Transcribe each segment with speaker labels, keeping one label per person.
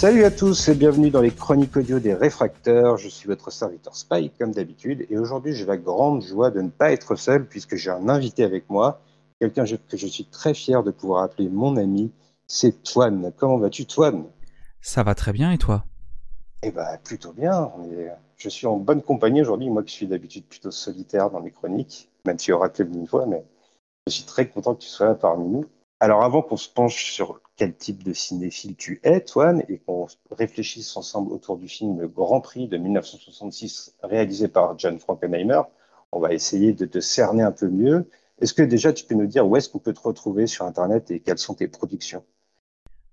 Speaker 1: Salut à tous et bienvenue dans les chroniques audio des réfracteurs. Je suis votre serviteur Spike comme d'habitude et aujourd'hui j'ai la grande joie de ne pas être seul puisque j'ai un invité avec moi, quelqu'un que je suis très fier de pouvoir appeler mon ami, c'est Toine. Comment vas-tu Toine?
Speaker 2: Ça va très bien et toi?
Speaker 1: Eh ben plutôt bien. Je suis en bonne compagnie aujourd'hui, moi qui suis d'habitude plutôt solitaire dans mes chroniques, même si Oracle une fois, mais je suis très content que tu sois là parmi nous. Alors avant qu'on se penche sur quel type de cinéphile tu es, Toine, et qu'on réfléchisse ensemble autour du film Le Grand Prix de 1966 réalisé par John Frankenheimer, on va essayer de te cerner un peu mieux. Est-ce que déjà tu peux nous dire où est-ce qu'on peut te retrouver sur Internet et quelles sont tes productions?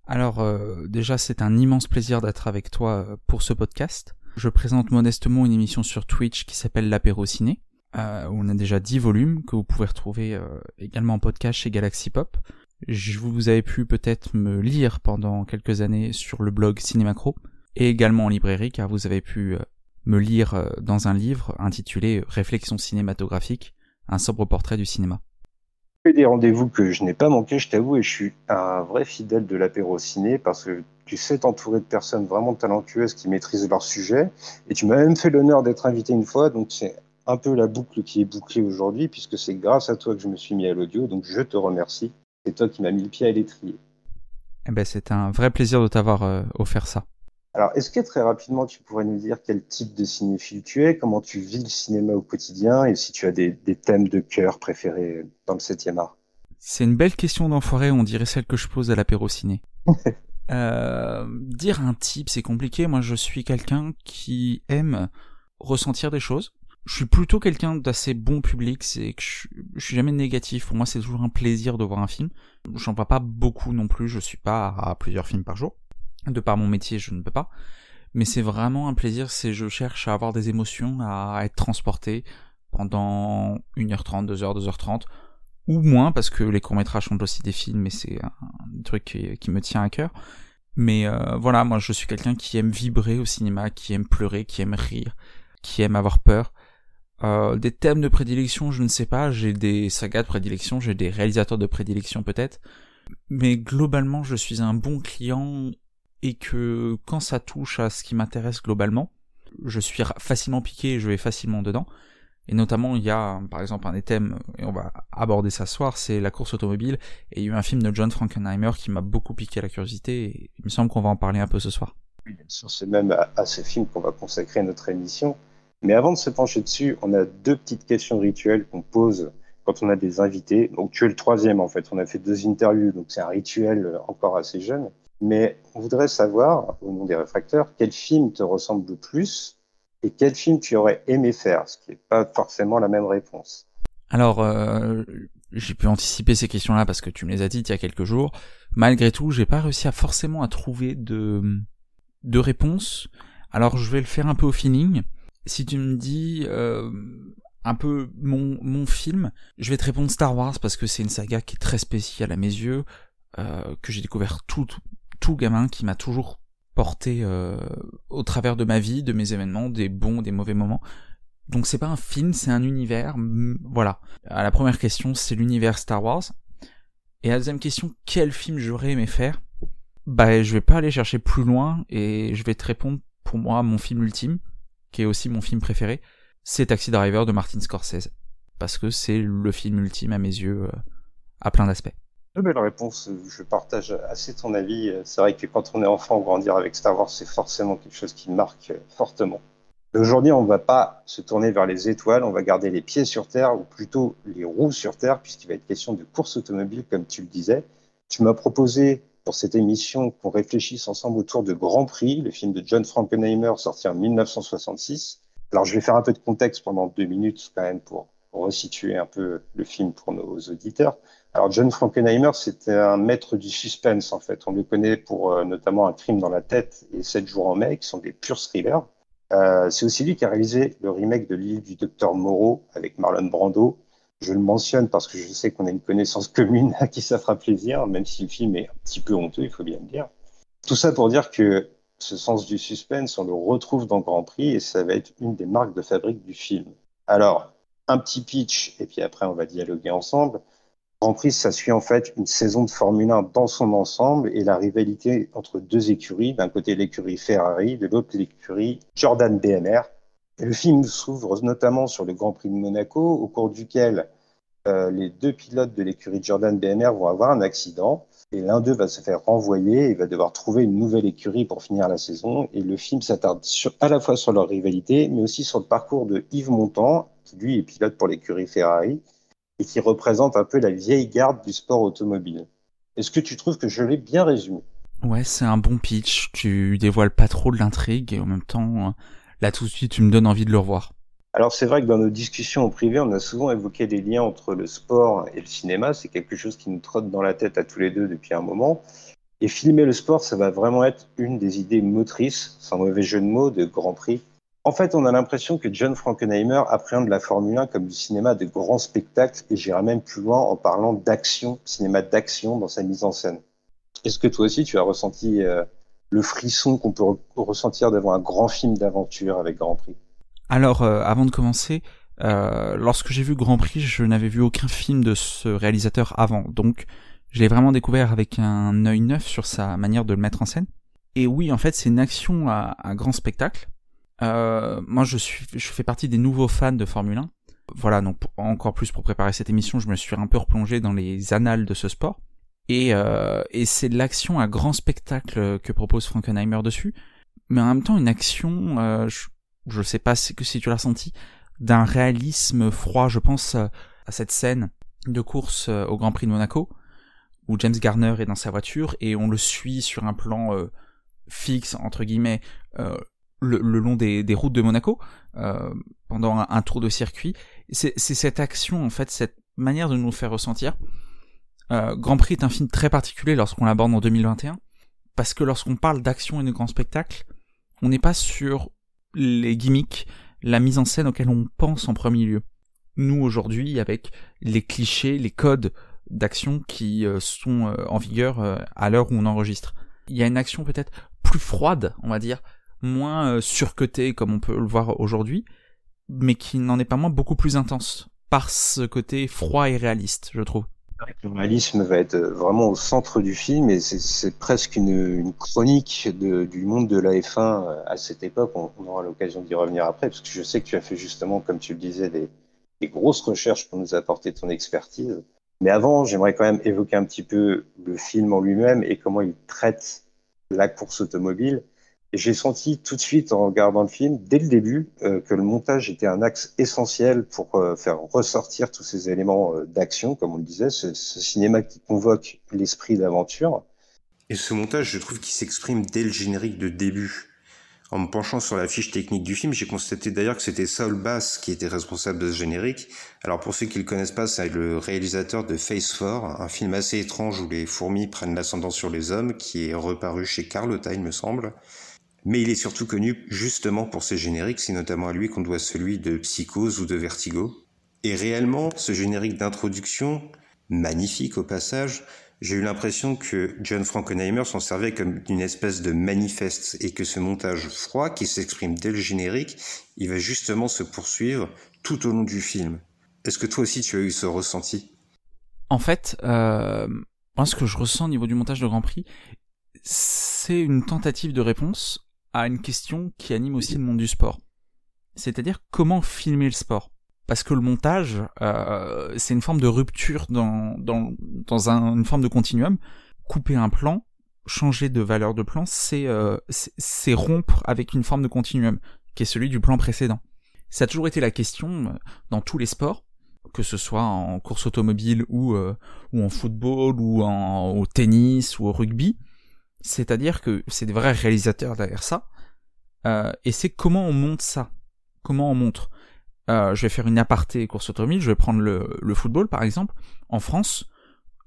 Speaker 2: Alors euh, déjà c'est un immense plaisir d'être avec toi euh, pour ce podcast. Je présente modestement une émission sur Twitch qui s'appelle l'apéro ciné. Euh, on a déjà 10 volumes que vous pouvez retrouver également en podcast chez Galaxy Pop. Je vous avez pu peut-être me lire pendant quelques années sur le blog Cinémacro et également en librairie car vous avez pu euh, me lire euh, dans un livre intitulé Réflexion cinématographique, un sobre portrait du cinéma.
Speaker 1: des rendez-vous que je n'ai pas manqué, je t'avoue, et je suis un vrai fidèle de l'apéro ciné parce que tu sais t'entourer de personnes vraiment talentueuses qui maîtrisent leur sujet et tu m'as même fait l'honneur d'être invité une fois, donc c'est un peu la boucle qui est bouclée aujourd'hui puisque c'est grâce à toi que je me suis mis à l'audio, donc je te remercie. C'est toi qui m'as mis le pied à l'étrier.
Speaker 2: Eh ben, c'est un vrai plaisir de t'avoir euh, offert ça.
Speaker 1: Alors, est-ce que très rapidement, tu pourrais nous dire quel type de cinéphile tu es, comment tu vis le cinéma au quotidien et si tu as des, thèmes de cœur préférés dans le 7e art?
Speaker 2: C'est une belle question d'enfoiré, on dirait celle que je pose à l'apéro ciné. Euh, dire un type, c'est compliqué. Moi, je suis quelqu'un qui aime ressentir des choses je suis plutôt quelqu'un d'assez bon public, c'est que je, suis jamais négatif. Pour moi, c'est toujours un plaisir de voir un film. J'en vois pas beaucoup non plus, je suis pas à plusieurs films par jour. De par mon métier, je ne peux pas. Mais c'est vraiment un plaisir, c'est je cherche à avoir des émotions, à être transporté pendant 1h30, 2h, 2h30, ou moins, parce que les courts-métrages sont aussi des films, et c'est un, truc qui, me tient à cœur. Mais euh, voilà, moi je suis quelqu'un qui aime vibrer au cinéma, qui aime pleurer, qui aime rire, qui aime avoir peur, euh, des thèmes de prédilection, je ne sais pas, j'ai des sagas de prédilection, j'ai des réalisateurs de prédilection peut-être, mais globalement je suis un bon client et que quand ça touche à ce qui m'intéresse globalement, je suis facilement piqué et je vais facilement dedans. Et notamment, il y a, par exemple, un des thèmes, et on va aborder ça ce soir, c'est la course automobile. Et il y a eu un film de John Frankenheimer qui m'a beaucoup piqué la curiosité, et il me semble qu'on va en parler un peu ce soir.
Speaker 1: Oui, bien sûr, c'est même à ce film qu'on va consacrer notre émission. Mais avant de se pencher dessus, on a deux petites questions rituelles qu'on pose quand on a des invités. Donc tu es le troisième en fait. On a fait deux interviews, donc c'est un rituel encore assez jeune. Mais on voudrait savoir, au nom des réfracteurs, quel film te ressemble le plus et quel film tu aurais aimé faire, ce qui n'est pas forcément la même réponse.
Speaker 2: Alors, euh, j'ai pu anticiper ces questions-là parce que tu me les as dites il y a quelques jours. Malgré tout, j'ai pas réussi à forcément à trouver de de réponse. Alors, je vais le faire un peu au feeling si tu me dis euh, un peu mon, mon film, je vais te répondre Star Wars parce que c'est une saga qui est très spéciale à mes yeux, euh, que j'ai découvert tout, tout, gamin, qui m'a toujours porté euh, au travers de ma vie, de mes événements, des bons, des mauvais moments. Donc c'est pas un film, c'est un univers. Voilà. À la première question, c'est l'univers Star Wars. Et à la deuxième question, quel film j'aurais aimé faire? Bah, je vais pas aller chercher plus loin et je vais te répondre pour moi mon film ultime, qui est aussi mon film préféré, c'est Taxi Driver de Martin Scorsese. Parce que c'est le film ultime à mes yeux, euh, à plein d'aspects.
Speaker 1: Très belle réponse, je partage assez ton avis. C'est vrai que quand on est enfant, grandir avec Star Wars, c'est forcément quelque chose qui marque fortement. Aujourd'hui, on ne va pas se tourner vers les étoiles, on va garder les pieds sur Terre, ou plutôt les roues sur Terre, puisqu'il va être question de course automobile, comme tu le disais. Tu m'as proposé pour cette émission qu'on réfléchisse ensemble autour de Grand Prix, le film de John Frankenheimer sorti en 1966. Alors je vais faire un peu de contexte pendant deux minutes quand même pour, resituer un peu le film pour nos auditeurs. Alors John Frankenheimer, c'était un maître du suspense en fait. On le connaît pour euh, notamment Un crime dans la tête et Sept jours en mai, qui sont des purs thrillers. Euh, c'est aussi lui qui a réalisé le remake de L'île du docteur Moreau avec Marlon Brando, je le mentionne parce que je sais qu'on a une connaissance commune à qui ça fera plaisir, même si le film est un petit peu honteux, il faut bien le dire. Tout ça pour dire que ce sens du suspense, on le retrouve dans Grand Prix et ça va être une des marques de fabrique du film. Alors, un petit pitch, et puis après on va dialoguer ensemble. Grand Prix, ça suit en fait une saison de Formule 1 dans son ensemble et la rivalité entre deux écuries, d'un côté l'écurie Ferrari, de l'autre l'écurie Jordan BMR. Le film s'ouvre notamment sur le Grand Prix de Monaco, au cours duquel euh, les deux pilotes de l'écurie Jordan BMR vont avoir un accident et l'un d'eux va se faire renvoyer et va devoir trouver une nouvelle écurie pour finir la saison. Et le film s'attarde à la fois sur leur rivalité, mais aussi sur le parcours de Yves Montand, qui lui est pilote pour l'écurie Ferrari, et qui représente un peu la vieille garde du sport automobile. Est-ce que tu trouves que je l'ai bien résumé?
Speaker 2: Ouais, c'est un bon pitch. Tu dévoiles pas trop de l'intrigue et en même temps, là tout de suite, tu me donnes envie de le revoir.
Speaker 1: Alors c'est vrai que dans nos discussions au privé, on a souvent évoqué des liens entre le sport et le cinéma. C'est quelque chose qui nous trotte dans la tête à tous les deux depuis un moment. Et filmer le sport, ça va vraiment être une des idées motrices, sans mauvais jeu de mots, de Grand Prix en fait, on a l'impression que John Frankenheimer appréhende la Formule 1 comme du cinéma de grand spectacle, et j'irai même plus loin en parlant d'action, cinéma d'action dans sa mise en scène. Est-ce que toi aussi, tu as ressenti euh, le frisson qu'on peut ressentir devant un grand film d'aventure avec Grand Prix
Speaker 2: Alors, euh, avant de commencer, euh, lorsque j'ai vu Grand Prix, je n'avais vu aucun film de ce réalisateur avant, donc je l'ai vraiment découvert avec un œil neuf sur sa manière de le mettre en scène. Et oui, en fait, c'est une action à, grand spectacle euh, moi, je suis, je fais partie des nouveaux fans de Formule 1. Voilà, donc encore plus pour préparer cette émission, je me suis un peu replongé dans les annales de ce sport. Et, euh, et c'est l'action à grand spectacle que propose Frankenheimer dessus, mais en même temps une action, euh, je, je sais pas si, tu l'as senti, d'un réalisme froid. Je pense à cette scène de course euh, au Grand Prix de Monaco, où James Garner est dans sa voiture et on le suit sur un plan euh, fixe entre guillemets euh, le, long des, routes de Monaco euh, pendant un, tour de circuit. C'est cette action, en fait, cette manière de nous faire ressentir. Euh, Grand Prix est un film très particulier lorsqu'on l'aborde en 2021, parce que lorsqu'on parle d'action et de grand spectacle, on n'est pas sur les gimmicks, la mise en scène auquel on pense en premier lieu. Nous, aujourd'hui, avec les clichés, les codes d'action qui euh, sont en vigueur à l'heure où on enregistre. Il y a une action peut-être plus froide, on va dire, moins euh, surcoté comme on peut le voir aujourd'hui, mais qui n'en est pas moins beaucoup plus intense par ce côté froid et réaliste, je trouve.
Speaker 1: Le réalisme va être euh, vraiment au centre du film et c'est presque une, chronique du monde de la F1 euh, à cette époque. On, aura l'occasion d'y revenir après parce que je sais que tu as fait justement, comme tu le disais, des, des grosses recherches pour nous apporter ton expertise. Mais avant, j'aimerais quand même évoquer un petit peu le film en lui-même et comment il traite la course automobile j'ai senti tout de suite en regardant le film, dès le début, euh, que le montage était un axe essentiel pour euh, faire ressortir tous ces éléments euh, d'action, comme on le disait, ce, cinéma qui convoque l'esprit d'aventure.
Speaker 3: Et ce montage, je trouve qu'il s'exprime dès le générique de début. En me penchant sur la fiche technique du film, j'ai constaté d'ailleurs que c'était Saul Bass qui était responsable de ce générique. Alors pour ceux qui le connaissent pas, c'est le réalisateur de Face 4, un film assez étrange où les fourmis prennent l'ascendant sur les hommes, qui est reparu chez Carlotta, il me semble. Mais il est surtout connu justement pour ses génériques, c'est notamment à lui qu'on doit celui de Psychose ou de Vertigo. Et réellement, ce générique d'introduction, magnifique au passage, j'ai eu l'impression que John Frankenheimer s'en servait comme d'une espèce de manifeste et que ce montage froid qui s'exprime dès le générique, il va justement se poursuivre tout au long du film. Est-ce que toi aussi tu as eu ce ressenti?
Speaker 2: En fait, euh, moi ce que je ressens au niveau du montage de Grand Prix, c'est une tentative de réponse à une question qui anime aussi le monde du sport. C'est-à-dire comment filmer le sport. Parce que le montage, euh, c'est une forme de rupture dans, une forme de continuum. Couper un plan, changer de valeur de plan, c'est euh, rompre avec une forme de continuum, qui est celui du plan précédent. Ça a toujours été la question euh, dans tous les sports, que ce soit en course automobile ou, euh, en football ou en, au tennis ou au rugby, c'est-à-dire que c'est des vrais réalisateurs derrière ça. Euh, et c'est comment on monte ça. Comment on montre. Euh, je vais faire une aparté course automobile, je vais prendre le, le, football par exemple. En France,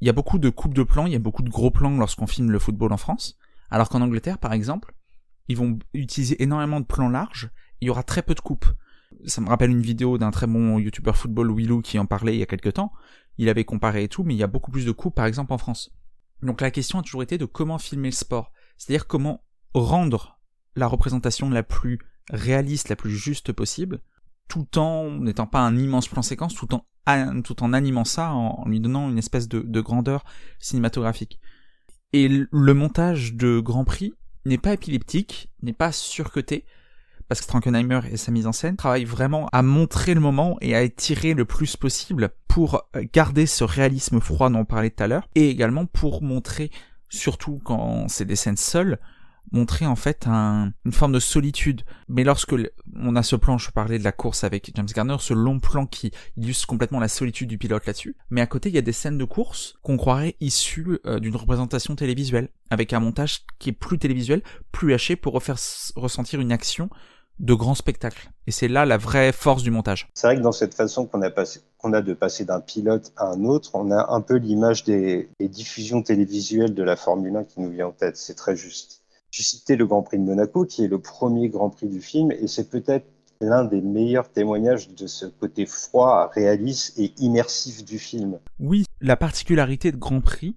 Speaker 2: il y a beaucoup de coupes de plans, il y a beaucoup de gros plans lorsqu'on filme le football en France. Alors qu'en Angleterre par exemple, ils vont utiliser énormément de plans larges, il y aura très peu de coupes. Ça me rappelle une vidéo d'un très bon youtubeur football Willou qui en parlait il y a quelques temps. Il avait comparé et tout, mais il y a beaucoup plus de coupes par exemple en France. Donc la question a toujours été de comment filmer le sport, c'est-à-dire comment rendre la représentation la plus réaliste, la plus juste possible, tout en n'étant pas un immense plan séquence, tout en animant ça, en, lui donnant une espèce de, de grandeur cinématographique. Et le montage de Grand Prix n'est pas épileptique, n'est pas surcoté, parce que Frankenheimer et sa mise en scène travaillent vraiment à montrer le moment et à étirer le plus possible pour garder ce réalisme froid dont on parlait tout à l'heure, et également pour montrer, surtout quand c'est des scènes seules, montrer en fait un, une forme de solitude. Mais lorsque on a ce plan, je parlais de la course avec James Garner, ce long plan qui illustre complètement la solitude du pilote là-dessus. Mais à côté, il y a des scènes de course qu'on croirait issues euh, d'une représentation télévisuelle, avec un montage qui est plus télévisuel, plus haché pour refaire ressentir une action de grand spectacle. Et c'est là la vraie force du montage.
Speaker 1: C'est vrai que dans cette façon qu'on a, passé, qu'on a de passer d'un pilote à un autre, on a un peu l'image des, des diffusions télévisuelles de la Formule 1 qui nous vient en tête. C'est très juste. Tu citais le Grand Prix de Monaco, qui est le premier Grand Prix du film, et c'est peut-être l'un des meilleurs témoignages de ce côté froid, réaliste et immersif du film.
Speaker 2: Oui, la particularité de Grand Prix,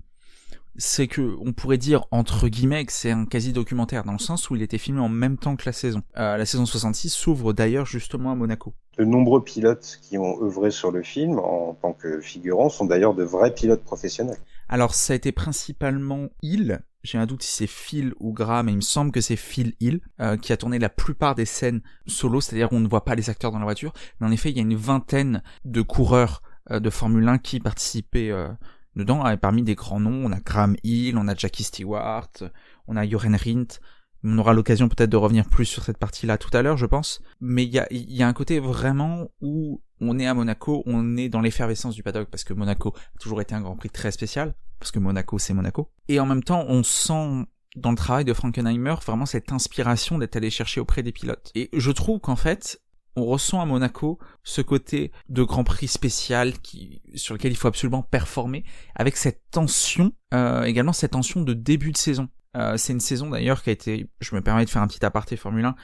Speaker 2: c'est que on pourrait dire entre guillemets que c'est un quasi-documentaire dans le sens où il était filmé en même temps que la saison. Euh, la saison 66 s'ouvre d'ailleurs justement à Monaco.
Speaker 1: De nombreux pilotes qui ont œuvré sur le film en tant que figurants sont d'ailleurs de vrais pilotes professionnels.
Speaker 2: Alors ça a été principalement Hill, j'ai un doute si c'est Phil ou Graham, mais il me semble que c'est Phil Hill euh, qui a tourné la plupart des scènes solo, c'est-à-dire on ne voit pas les acteurs dans la voiture, mais en effet il y a une vingtaine de coureurs euh, de Formule 1 qui participaient euh, dedans, parmi des grands noms, on a Graham Hill, on a Jackie Stewart, on a Joren Rindt, on aura l'occasion peut-être de revenir plus sur cette partie-là tout à l'heure, je pense. Mais il y a, y a, un côté vraiment où on est à Monaco, on est dans l'effervescence du paddock, parce que Monaco a toujours été un Grand Prix très spécial, parce que Monaco c'est Monaco. Et en même temps, on sent dans le travail de Frankenheimer vraiment cette inspiration d'être allé chercher auprès des pilotes. Et je trouve qu'en fait, on ressent à Monaco ce côté de Grand Prix spécial qui, sur lequel il faut absolument performer, avec cette tension, euh, également cette tension de début de saison. Euh, c'est une saison d'ailleurs qui a été, je me permets de faire un petit aparté Formule 1,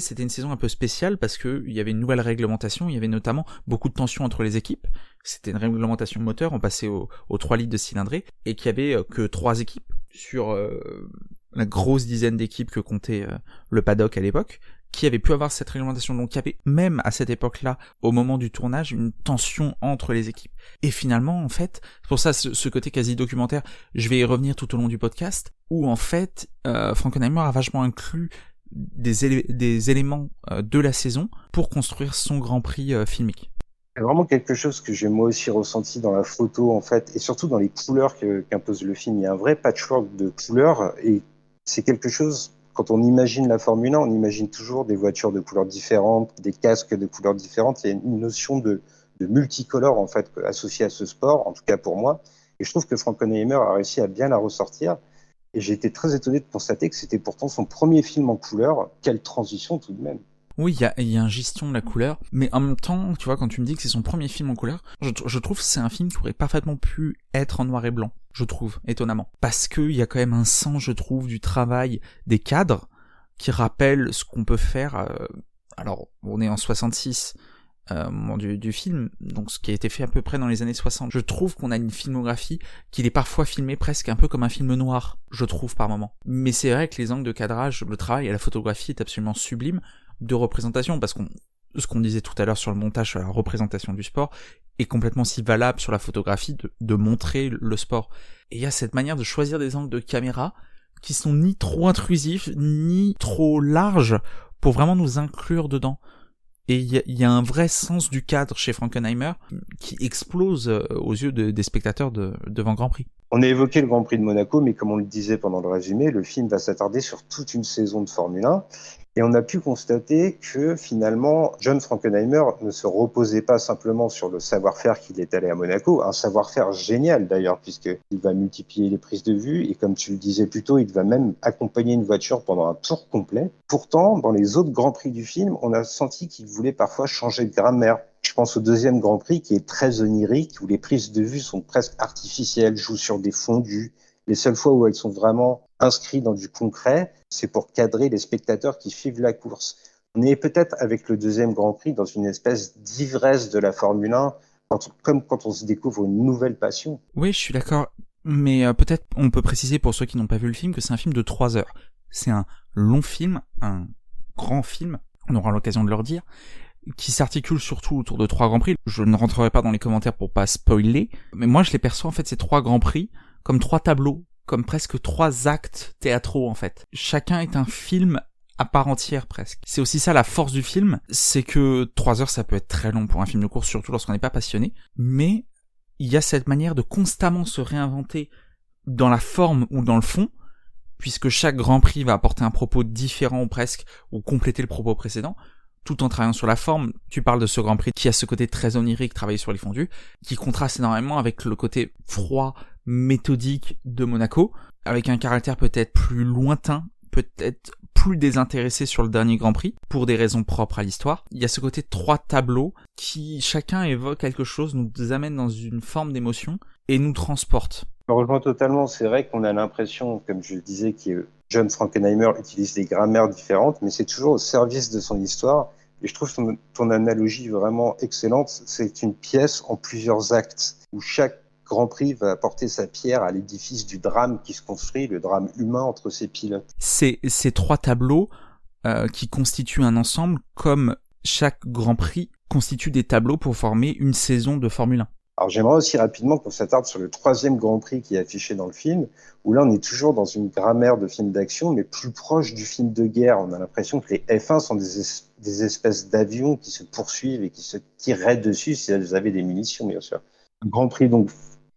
Speaker 2: c'était une saison un peu spéciale parce que il y avait une nouvelle réglementation, il y avait notamment beaucoup de tensions entre les équipes. C'était une réglementation moteur, on passait aux au 3 litres de cylindrée et qu'il y avait euh, que trois équipes sur euh, la grosse dizaine d'équipes que comptait le paddock à l'époque qui avaient pu avoir cette réglementation. Donc il y avait même à cette époque-là, au moment du tournage, une tension entre les équipes. Et finalement, en fait, pour ça ce, côté quasi documentaire, je vais y revenir tout au long du podcast, où en fait, euh, Frankenheimer a vachement inclus des, éléments euh, de la saison pour construire son Grand Prix euh, filmique.
Speaker 1: Vraiment quelque chose que j'ai moi aussi ressenti dans la photo en fait, et surtout dans les couleurs qu'impose le film. Il y a un vrai patchwork de couleurs, et c'est quelque chose quand on imagine la Formule 1, on imagine toujours des voitures de couleurs différentes, des casques de couleurs différentes. Il y a une notion de, multicolore en fait associée à ce sport, en tout cas pour moi. Et je trouve que Frankenheimer a réussi à bien la ressortir. Et j'ai été très étonné de constater que c'était pourtant son premier film en couleur. Quelle transition tout de même.
Speaker 2: Oui, il y a, y a une gestion de la couleur, mais en même temps, tu vois, quand tu me dis que c'est son premier film en couleur, je, je trouve que c'est un film qui aurait parfaitement pu être en noir et blanc, je trouve, étonnamment. Parce qu'il y a quand même un sens, je trouve, du travail des cadres qui rappelle ce qu'on peut faire. Euh, alors, on est en 66, euh, du, du, film, donc ce qui a été fait à peu près dans les années 60. Je trouve qu'on a une filmographie qui est parfois filmée presque un peu comme un film noir, je trouve par moment. Mais c'est vrai que les angles de cadrage, le travail et la photographie est absolument sublime de représentation, parce qu'on ce qu'on disait tout à l'heure sur le montage, sur la représentation du sport, est complètement si valable sur la photographie de, montrer le sport. Et il y a cette manière de choisir des angles de caméra qui sont ni trop intrusifs, ni trop larges pour vraiment nous inclure dedans. Et il y, a un vrai sens du cadre chez Frankenheimer qui explose euh, aux yeux des spectateurs de, devant Grand Prix.
Speaker 1: On a évoqué le Grand Prix de Monaco, mais comme on le disait pendant le résumé, le film va s'attarder sur toute une saison de Formule 1. Et on a pu constater que finalement, John Frankenheimer ne se reposait pas simplement sur le savoir-faire qu'il est allé à Monaco, un savoir-faire génial d'ailleurs, puisqu'il va multiplier les prises de vue et comme tu le disais plus tôt, il va même accompagner une voiture pendant un tour complet. Pourtant, dans les autres Grands Prix du film, on a senti qu'il voulait parfois changer de grammaire. Je pense au deuxième Grand Prix qui est très onirique, où les prises de vue sont presque artificielles, jouent sur des fondus. Les seules fois où elles sont vraiment inscrites dans du concret, c'est pour cadrer les spectateurs qui suivent la course. On est peut-être avec le deuxième Grand Prix dans une espèce d'ivresse de la Formule 1, comme quand on se découvre une nouvelle passion.
Speaker 2: Oui, je suis d'accord. Mais euh, peut-être on peut préciser pour ceux qui n'ont pas vu le film que c'est un film de trois heures. C'est un long film, un grand film, on aura l'occasion de leur dire, qui s'articule surtout autour de trois grands prix. Je ne rentrerai pas dans les commentaires pour pas spoiler, mais moi je les perçois en fait ces trois grands prix comme trois tableaux, comme presque trois actes théâtraux en fait. Chacun est un film à part entière presque. C'est aussi ça la force du film, c'est que trois heures ça peut être très long pour un film de course, surtout lorsqu'on n'est pas passionné, mais il y a cette manière de constamment se réinventer dans la forme ou dans le fond, puisque chaque Grand Prix va apporter un propos différent ou presque, ou compléter le propos précédent, tout en travaillant sur la forme. Tu parles de ce Grand Prix qui a ce côté très onirique, travailler sur les fondus, qui contraste énormément avec le côté froid, méthodique de Monaco, avec un caractère peut-être plus lointain, peut-être plus désintéressé sur le dernier Grand Prix, pour des raisons propres à l'histoire. Il y a ce côté trois tableaux qui chacun évoque quelque chose, nous amène dans une forme d'émotion et nous transporte.
Speaker 1: Je rejoins totalement. C'est vrai qu'on a l'impression, comme je le disais, que John Frankenheimer utilise des grammaires différentes, mais c'est toujours au service de son histoire. Et je trouve ton, ton analogie vraiment excellente. C'est une pièce en plusieurs actes où chaque Grand Prix va apporter sa pierre à l'édifice du drame qui se construit, le drame humain entre ses pilotes.
Speaker 2: Ces trois tableaux euh, qui constituent un ensemble, comme chaque Grand Prix constitue des tableaux pour former une saison de Formule 1.
Speaker 1: Alors j'aimerais aussi rapidement qu'on s'attarde sur le troisième Grand Prix qui est affiché dans le film, où là on est toujours dans une grammaire de film d'action, mais plus proche du film de guerre. On a l'impression que les F1 sont des, des espèces d'avions qui se poursuivent et qui se tireraient dessus si elles avaient des munitions, bien sûr. Grand Prix donc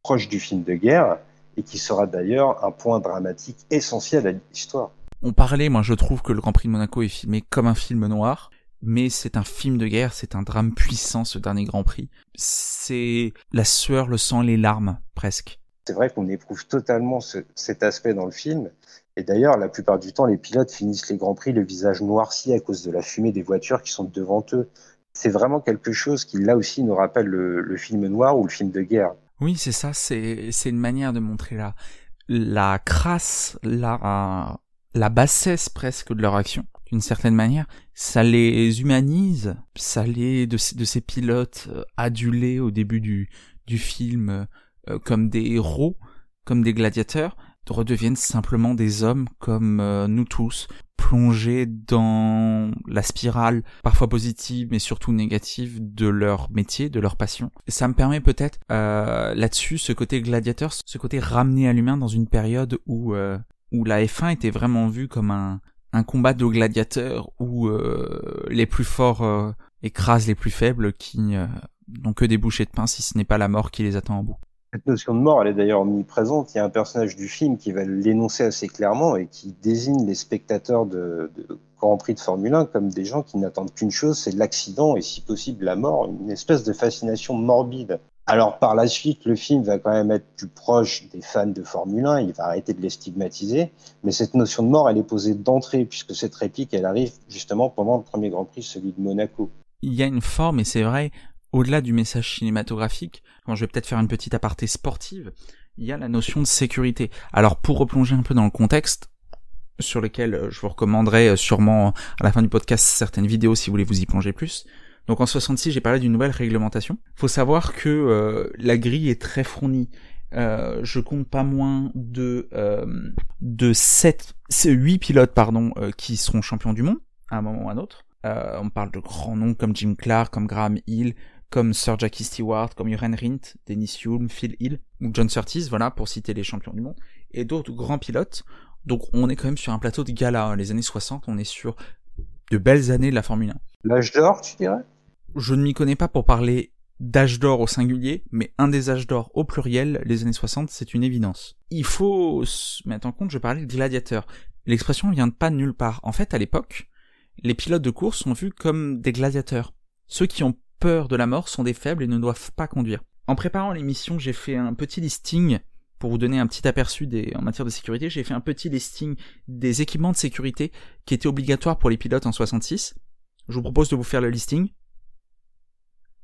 Speaker 1: proche du film de guerre et qui sera d'ailleurs un point dramatique essentiel à l'histoire.
Speaker 2: On parlait, moi je trouve que le Grand Prix de Monaco est filmé comme un film noir, mais c'est un film de guerre, c'est un drame puissant ce dernier Grand Prix. C'est la sueur, le sang, les larmes, presque.
Speaker 1: C'est vrai qu'on éprouve totalement cet aspect dans le film. Et d'ailleurs, la plupart du temps, les pilotes finissent les Grands Prix le visage noirci à cause de la fumée des voitures qui sont devant eux. C'est vraiment quelque chose qui, là aussi, nous rappelle le, film noir ou le film de guerre.
Speaker 2: Oui, c'est ça, c'est une manière de montrer la, la crasse, la, la bassesse presque de leur action. D'une certaine manière, ça les humanise, ça les de, de ces pilotes euh, adulés au début du, du film euh, euh, comme des héros, comme des gladiateurs, redeviennent simplement des hommes comme nous tous, plongés dans la spirale, parfois positive mais surtout négative, de leur métier, de leur passion. ça me permet peut-être là-dessus ce côté gladiateur, ce côté ramené à l'humain dans une période où où la F1 était vraiment vue comme un, un combat de gladiateurs où euh, les plus forts euh, écrasent les plus faibles qui euh, n'ont que des bouchées de pain si ce n'est pas la mort qui les attend en bout.
Speaker 1: Cette notion de mort, elle est d'ailleurs omniprésente. Il y a un personnage du film qui va l'énoncer assez clairement et qui désigne les spectateurs de, Grand Prix de Formule 1 comme des gens qui n'attendent qu'une chose, c'est l'accident et si possible la mort, une espèce de fascination morbide alors par la suite, le film va quand même être plus proche des fans de Formule 1, il va arrêter de les stigmatiser, mais cette notion de mort, elle est posée d'entrée, puisque cette réplique, elle arrive justement pendant le premier Grand Prix, celui de Monaco.
Speaker 2: Il y a une forme, et c'est vrai, au-delà du message cinématographique, quand je vais peut-être faire une petite aparté sportive, il y a la notion de sécurité. Alors pour replonger un peu dans le contexte, sur lequel je vous recommanderai sûrement à la fin du podcast certaines vidéos si vous voulez vous y plonger plus, donc en 66, j'ai parlé d'une nouvelle réglementation. Faut savoir que euh, la grille est très fournie. Euh, je compte pas moins de euh, de 7 8 pilotes pardon euh, qui seront champions du monde à un moment ou à un autre. Euh, on parle de grands noms comme Jim Clark, comme Graham Hill, comme Sir Jackie Stewart, comme Johan Rindt, Dennis Hulme, Phil Hill ou John Surtees, voilà pour citer les champions du monde et d'autres grands pilotes. Donc on est quand même sur un plateau de gala. Hein. Les années 60, on est sur de belles années de la Formule 1.
Speaker 1: L'âge d'or, tu dirais?
Speaker 2: Je ne m'y connais pas pour parler d'âge d'or au singulier, mais un des âges d'or au pluriel, les années 60, c'est une évidence. Il faut se mettre en compte, je parlais de gladiateur. L'expression vient de pas nulle part. En fait, à l'époque, les pilotes de course sont vus comme des gladiateurs. Ceux qui ont peur de la mort sont des faibles et ne doivent pas conduire. En préparant l'émission, j'ai fait un petit listing pour vous donner un petit aperçu des, en matière de sécurité, j'ai fait un petit listing des équipements de sécurité qui étaient obligatoires pour les pilotes en 66. Je vous propose de vous faire le listing.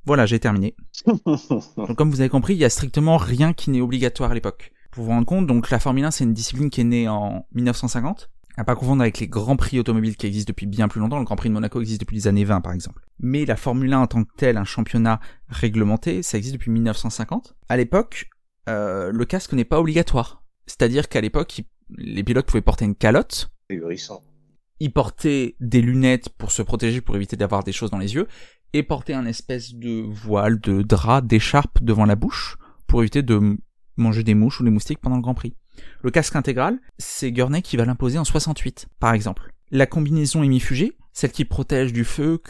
Speaker 2: Voilà, j'ai terminé. donc, comme vous avez compris, il y a strictement rien qui n'est obligatoire à l'époque. Pour vous rendre compte, donc la Formule 1, c'est une discipline qui est née en 1950. À pas confondre avec les grands prix automobiles qui existent depuis bien plus longtemps. Le Grand Prix de Monaco existe depuis les années 20, par exemple. Mais la Formule 1 en tant que telle, un championnat réglementé, ça existe depuis 1950. À l'époque, euh, le casque n'est pas obligatoire. C'est-à-dire qu'à l'époque, les pilotes pouvaient porter une calotte.
Speaker 1: Ahurissant.
Speaker 2: Ils portaient des lunettes pour se protéger, pour éviter d'avoir des choses dans les yeux et porter un espèce de voile, de drap, d'écharpe devant la bouche pour éviter de manger des mouches ou des moustiques pendant le Grand Prix. Le casque intégral, c'est Gurney qui va l'imposer en 68, par exemple. La combinaison hémifugée, celle qui protège du feu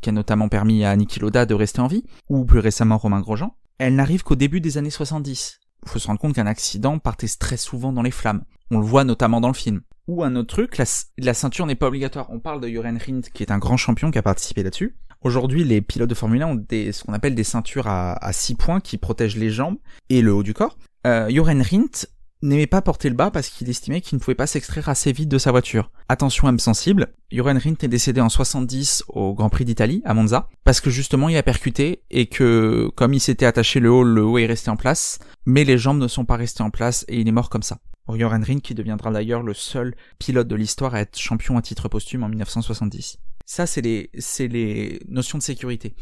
Speaker 2: qui a notamment permis à Niki Loda de rester en vie, ou plus récemment Romain Grosjean, elle n'arrive qu'au début des années 70. Il faut se rendre compte qu'un accident partait très souvent dans les flammes. On le voit notamment dans le film. Ou un autre truc, la, ceinture n'est pas obligatoire. On parle de Joren Rindt, qui est un grand champion qui a participé là-dessus. Aujourd'hui, les pilotes de Formule 1 ont des, ce qu'on appelle des ceintures à, à 6 points qui protègent les jambes et le haut du corps. Euh, Joren Rindt n'aimait pas porter le bas parce qu'il estimait qu'il ne pouvait pas s'extraire assez vite de sa voiture. Attention âme sensible, Joren Rindt est décédé en 70 au Grand Prix d'Italie, à Monza, parce que justement il a percuté et que comme il s'était attaché le haut, le haut est resté en place, mais les jambes ne sont pas restées en place et il est mort comme ça. Joren Rindt qui deviendra d'ailleurs le seul pilote de l'histoire à être champion à titre posthume en 1970. Ça c'est les, c'est les notions de sécurité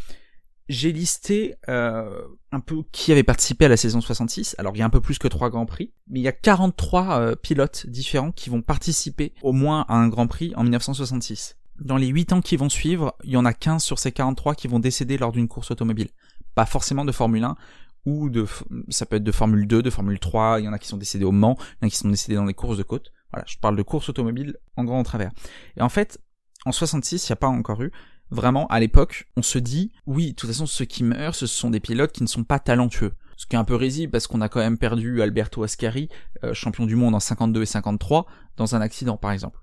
Speaker 2: j'ai listé euh, un peu qui avait participé à la saison 66. Alors il y a un peu plus que trois grands prix, mais il y a 43 euh, pilotes différents qui vont participer au moins à un grand prix en 1966. Dans les 8 ans qui vont suivre, il y en a 15 sur ces 43 qui vont décéder lors d'une course automobile. Pas forcément de Formule 1, ou de, ça peut être de Formule 2, de Formule 3, il y en a qui sont décédés au Mans, il y en a qui sont décédés dans des courses de côte. Voilà, je parle de course automobile en grand en travers. Et en fait, en 66, il n'y a pas encore eu, Vraiment, à l'époque, on se dit, oui, de toute façon, ceux qui meurent, ce sont des pilotes qui ne sont pas talentueux. Ce qui est un peu risible parce qu'on a quand même perdu Alberto Ascari, euh, champion du monde en 52 et 53, dans un accident par exemple.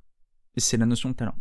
Speaker 2: C'est la notion de talent.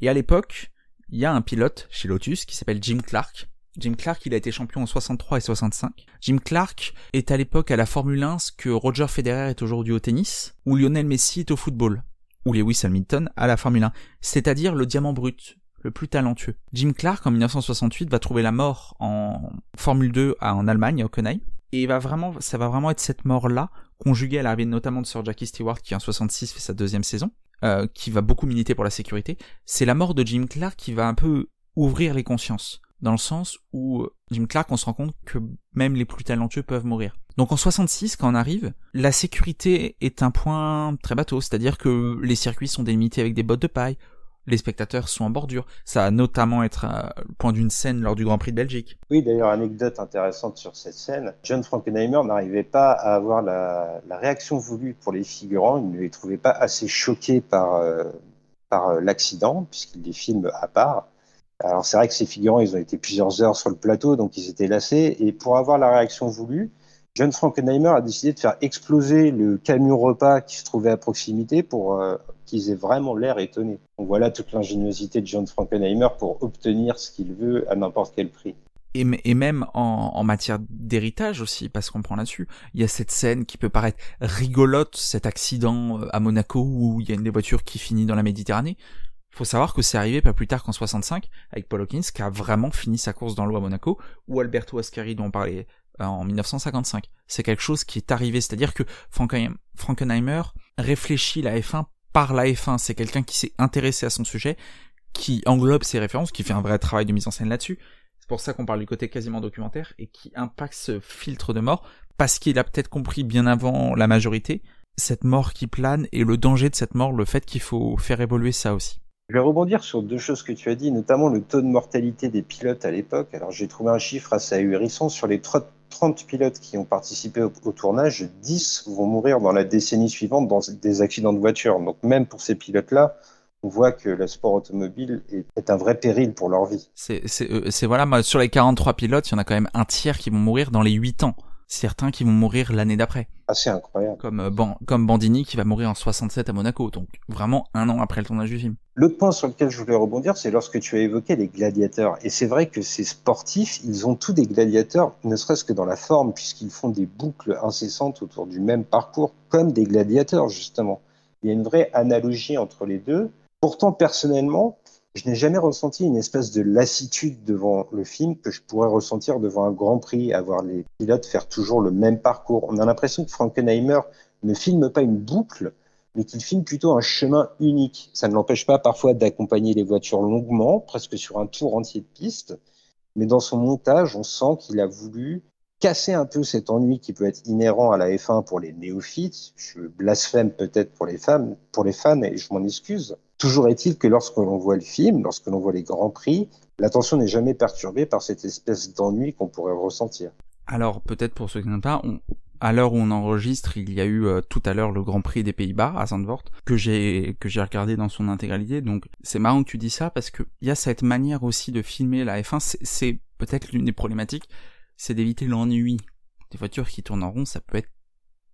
Speaker 2: Et à l'époque, il y a un pilote chez Lotus qui s'appelle Jim Clark. Jim Clark, il a été champion en 63 et 65. Jim Clark est à l'époque à la Formule 1 ce que Roger Federer est aujourd'hui au tennis, ou Lionel Messi est au football, ou Lewis Hamilton à la Formule 1. C'est-à-dire le diamant brut, le plus talentueux. Jim Clark, en 1968, va trouver la mort en Formule 2 en Allemagne, à Hockenheim. Et va vraiment, ça va vraiment être cette mort-là, conjuguée à l'arrivée notamment de Sir Jackie Stewart, qui en 66 fait sa deuxième saison, euh, qui va beaucoup militer pour la sécurité. C'est la mort de Jim Clark qui va un peu ouvrir les consciences. Dans le sens où euh, Jim Clark, on se rend compte que même les plus talentueux peuvent mourir. Donc en 66, quand on arrive, la sécurité est un point très bateau, c'est-à-dire que les circuits sont délimités avec des bottes de paille, les spectateurs sont en bordure. Ça va notamment être le point d'une scène lors du Grand Prix de Belgique.
Speaker 1: Oui, d'ailleurs, anecdote intéressante sur cette scène. John Frankenheimer n'arrivait pas à avoir la, réaction voulue pour les figurants. Il ne les trouvait pas assez choqués par, euh, par euh, l'accident, puisqu'il les filme à part. Alors c'est vrai que ces figurants, ils ont été plusieurs heures sur le plateau, donc ils étaient lassés. Et pour avoir la réaction voulue, John Frankenheimer a décidé de faire exploser le camion repas qui se trouvait à proximité pour euh, qu'ils aient vraiment l'air étonnés. Voilà toute l'ingéniosité de John Frankenheimer pour obtenir ce qu'il veut à n'importe quel prix.
Speaker 2: Et, même en, matière d'héritage aussi, parce qu'on prend là-dessus, il y a cette scène qui peut paraître rigolote, cet accident euh, à Monaco où il y a une des voitures qui finit dans la Méditerranée. Il faut savoir que c'est arrivé pas plus tard qu'en 65 avec Paul Hawkins qui a vraiment fini sa course dans l'eau à Monaco ou Alberto Ascari dont on parlait en 1955. C'est quelque chose qui est arrivé, c'est-à-dire que Frankenheimer réfléchit la F1 par la F1. C'est quelqu'un qui s'est intéressé à son sujet, qui englobe ses références, qui fait un vrai travail de mise en scène là-dessus. C'est pour ça qu'on parle du côté quasiment documentaire et qui impacte ce filtre de mort parce qu'il a peut-être compris bien avant la majorité cette mort qui plane et le danger de cette mort, le fait qu'il faut faire évoluer ça aussi.
Speaker 1: Je vais rebondir sur deux choses que tu as dit, notamment le taux de mortalité des pilotes à l'époque. Alors j'ai trouvé un chiffre assez ahurissant sur les 30 pilotes qui ont participé au, tournage, 10 vont mourir dans la décennie suivante dans des accidents de voiture. Donc même pour ces pilotes-là, on voit que le sport automobile est, un vrai péril pour leur vie.
Speaker 2: C'est euh, voilà, sur les 43 pilotes, il y en a quand même un tiers qui vont mourir dans les 8 ans certains qui vont mourir l'année d'après.
Speaker 1: Assez incroyable.
Speaker 2: Comme, euh, comme Bandini qui va mourir en 67 à Monaco, donc vraiment un an après le tournage du film.
Speaker 1: L'autre point sur lequel je voulais rebondir, c'est lorsque tu as évoqué les gladiateurs. Et c'est vrai que ces sportifs, ils ont tous des gladiateurs, ne serait-ce que dans la forme, puisqu'ils font des boucles incessantes autour du même parcours, comme des gladiateurs, justement. Il y a une vraie analogie entre les deux. Pourtant, personnellement, je n'ai jamais ressenti une espèce de lassitude devant le film que je pourrais ressentir devant un Grand Prix, avoir les pilotes faire toujours le même parcours. On a l'impression que Frankenheimer ne filme pas une boucle, mais qu'il filme plutôt un chemin unique. Ça ne l'empêche pas parfois d'accompagner les voitures longuement, presque sur un tour entier de piste, mais dans son montage, on sent qu'il a voulu casser un peu cet ennui qui peut être inhérent à la F1 pour les néophytes. Je blasphème peut-être pour les femmes, pour les fans, et je m'en excuse Toujours est-il que lorsque l'on voit le film, lorsque l'on voit les grands prix, l'attention n'est jamais perturbée par cette espèce d'ennui qu'on pourrait ressentir.
Speaker 2: Alors peut-être pour ceux qui n'ont pas, à l'heure où on enregistre, il y a eu euh, tout à l'heure le Grand Prix des Pays-Bas à Zandvoort que j'ai que j'ai regardé dans son intégralité. Donc c'est marrant que tu dis ça parce que il y a cette manière aussi de filmer la F1. C'est peut-être l'une des problématiques, c'est d'éviter l'ennui. Des voitures qui tournent en rond, ça peut être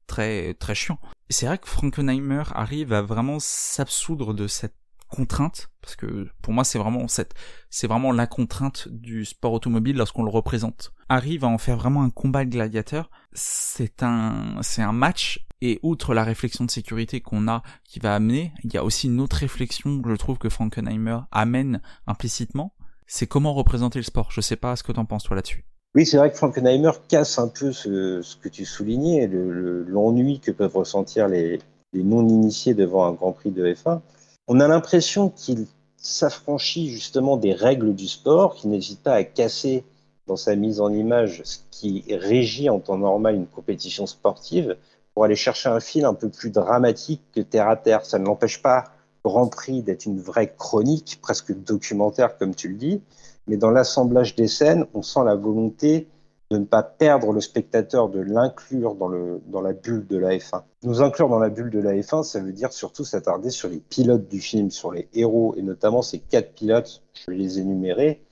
Speaker 2: très très chiant. C'est vrai que Frankenheimer arrive à vraiment s'absoudre de cette contrainte parce que pour moi c'est vraiment cette c'est vraiment la contrainte du sport automobile lorsqu'on le représente. Arrive à en faire vraiment un combat de gladiateur. C'est un c'est un match. Et outre la réflexion de sécurité qu'on a qui va amener il y a aussi une autre réflexion que je trouve que Frankenheimer amène implicitement. C'est comment représenter le sport. Je sais pas ce que t'en penses toi là-dessus
Speaker 1: oui, c'est vrai que Frankenheimer casse un peu ce, que tu soulignais, l'ennui que peuvent ressentir les, les non-initiés devant un Grand Prix de F1 on a l'impression qu'il s'affranchit justement des règles du sport, qu'il n'hésite pas à casser dans sa mise en image ce qui régit en temps normal une compétition sportive pour aller chercher un fil un peu plus dramatique que terre à terre. Ça ne l'empêche pas, Grand Prix, d'être une vraie chronique, presque documentaire comme tu le dis, mais dans l'assemblage des scènes, on sent la volonté de ne pas perdre le spectateur, de l'inclure dans, dans la bulle de la F1. Nous inclure dans la bulle de la F1, ça veut dire surtout s'attarder sur les pilotes du film, sur les héros, et notamment ces quatre pilotes, je vais les énumérer.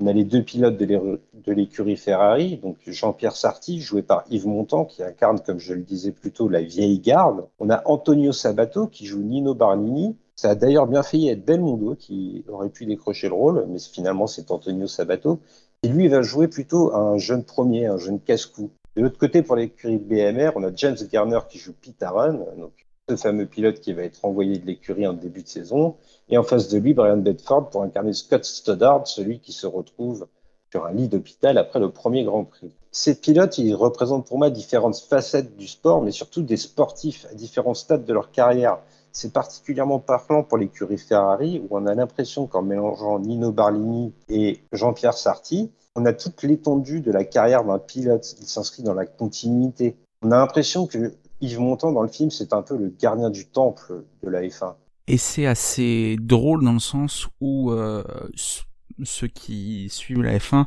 Speaker 1: On a les deux pilotes de l'écurie Ferrari, donc Jean-Pierre Sarti, joué par Yves Montand, qui incarne, comme je le disais plus tôt, la vieille garde. On a Antonio Sabato, qui joue Nino Barnini. Ça a d'ailleurs bien failli être Belmondo, qui aurait pu décrocher le rôle, mais finalement c'est Antonio Sabato. Et lui, il va jouer plutôt un jeune premier, un jeune casse-cou. De l'autre côté, pour l'écurie BMR, on a James Garner qui joue Pete Aaron, donc ce fameux pilote qui va être envoyé de l'écurie en début de saison. Et en face de lui, Brian Bedford pour incarner Scott Stoddard, celui qui se retrouve sur un lit d'hôpital après le premier Grand Prix. Ces pilotes, ils représentent pour moi différentes facettes du sport, mais surtout des sportifs à différents stades de leur carrière. C'est particulièrement parlant pour l'écurie Ferrari, où on a l'impression qu'en mélangeant Nino Barlini et Jean-Pierre Sarti, on a toute l'étendue de la carrière d'un pilote. Il s'inscrit dans la continuité. On a l'impression que Yves Montand, dans le film, c'est un peu le gardien du temple de la F1.
Speaker 2: Et c'est assez drôle dans le sens où euh, ceux qui suivent la F1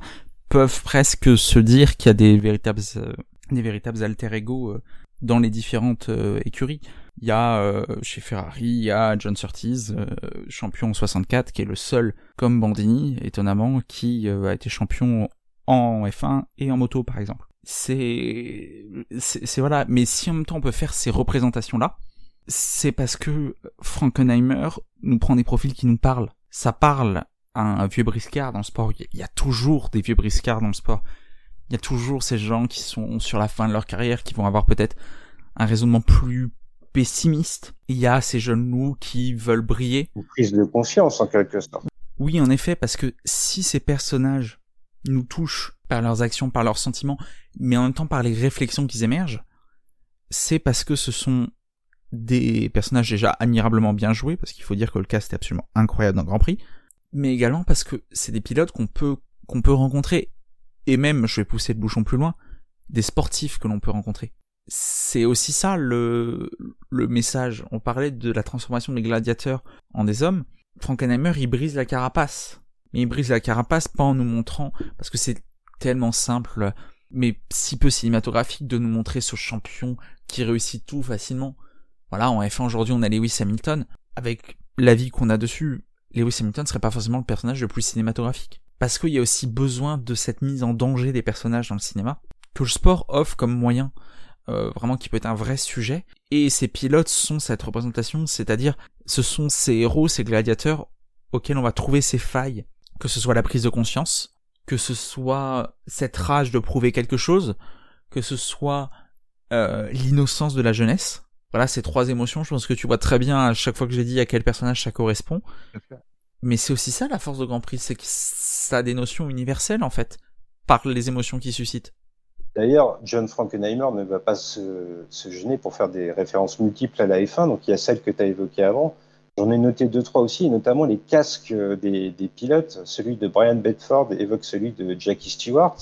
Speaker 2: peuvent presque se dire qu'il y a des véritables, euh, alter ego euh, dans les différentes écuries. Il y a euh, chez Ferrari, il y a John Surtees, euh, champion 64, qui est le seul, comme Bandini, étonnamment, qui euh, a été champion en F1 et en moto, par exemple. C'est, c'est voilà. Mais si en même temps on peut faire ces représentations-là, c'est parce que Frankenheimer nous prend des profils qui nous parlent. Ça parle à un vieux briscard dans le sport. Il y a toujours des vieux briscards dans le sport. Il y a toujours ces gens qui sont sur la fin de leur carrière, qui vont avoir peut-être un raisonnement plus pessimiste. Il y a ces jeunes loups qui veulent briller.
Speaker 1: Une prise de conscience en quelque sorte.
Speaker 2: Oui, en effet, parce que si ces personnages nous touchent par leurs actions, par leurs sentiments, mais en même temps par les réflexions qui émergent, c'est parce que ce sont des personnages déjà admirablement bien joués, parce qu'il faut dire que le cast est absolument incroyable dans le Grand Prix, mais également parce que c'est des pilotes qu'on peut qu'on peut rencontrer, et même, je vais pousser le bouchon plus loin, des sportifs que l'on peut rencontrer c'est aussi ça le, le message. On parlait de la transformation des gladiateurs en des hommes. Frankenheimer, il brise la carapace. Mais il brise la carapace pas en nous montrant, parce que c'est tellement simple, mais si peu cinématographique de nous montrer ce champion qui réussit tout facilement. Voilà, en F1 aujourd'hui, on a Lewis Hamilton. Avec l'avis qu'on a dessus, Lewis Hamilton serait pas forcément le personnage le plus cinématographique. Parce qu'il y a aussi besoin de cette mise en danger des personnages dans le cinéma, que le sport offre comme moyen. Euh, vraiment qui peut être un vrai sujet. Et ces pilotes sont cette représentation, c'est-à-dire ce sont ces héros, ces gladiateurs auxquels on va trouver ces failles, que ce soit la prise de conscience, que ce soit cette rage de prouver quelque chose, que ce soit euh, l'innocence de la jeunesse. Voilà, ces trois émotions, je pense que tu vois très bien à chaque fois que j'ai dit à quel personnage ça correspond. Mais c'est aussi ça la force de Grand Prix, c'est que ça a des notions universelles en fait, par les émotions qu'il suscite.
Speaker 1: D'ailleurs, John Frankenheimer ne va pas se, gêner pour faire des références multiples à la F1. Donc, il y a celle que tu as évoquée avant. J'en ai noté deux, trois aussi, notamment les casques des, pilotes. Celui de Brian Bedford évoque celui de Jackie Stewart.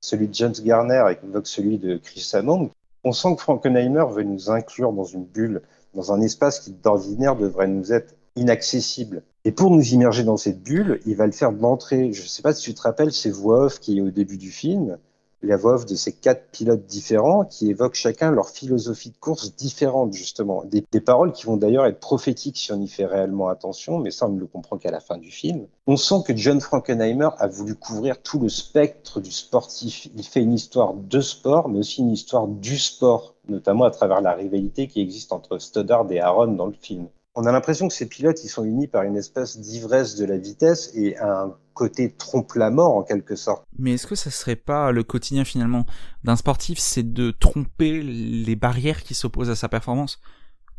Speaker 1: Celui de James Garner évoque celui de Chris Hammond. On sent que Frankenheimer veut nous inclure dans une bulle, dans un espace qui d'ordinaire devrait nous être inaccessible. Et pour nous immerger dans cette bulle, il va le faire d'entrée. Je ne sais pas si tu te rappelles ces voix off qui est au début du film la voix off de ces quatre pilotes différents qui évoquent chacun leur philosophie de course différente, justement. Des, paroles qui vont d'ailleurs être prophétiques si on y fait réellement attention, mais ça, on ne le comprend qu'à la fin du film. On sent que John Frankenheimer a voulu couvrir tout le spectre du sportif. Il fait une histoire de sport, mais aussi une histoire du sport, notamment à travers la rivalité qui existe entre Stoddard et Aaron dans le film on a l'impression que ces pilotes, ils sont unis par une espèce d'ivresse de la vitesse et un côté trompe-la-mort en quelque sorte.
Speaker 2: Mais est-ce que ça serait pas le quotidien finalement d'un sportif, c'est de tromper les barrières qui s'opposent à sa performance?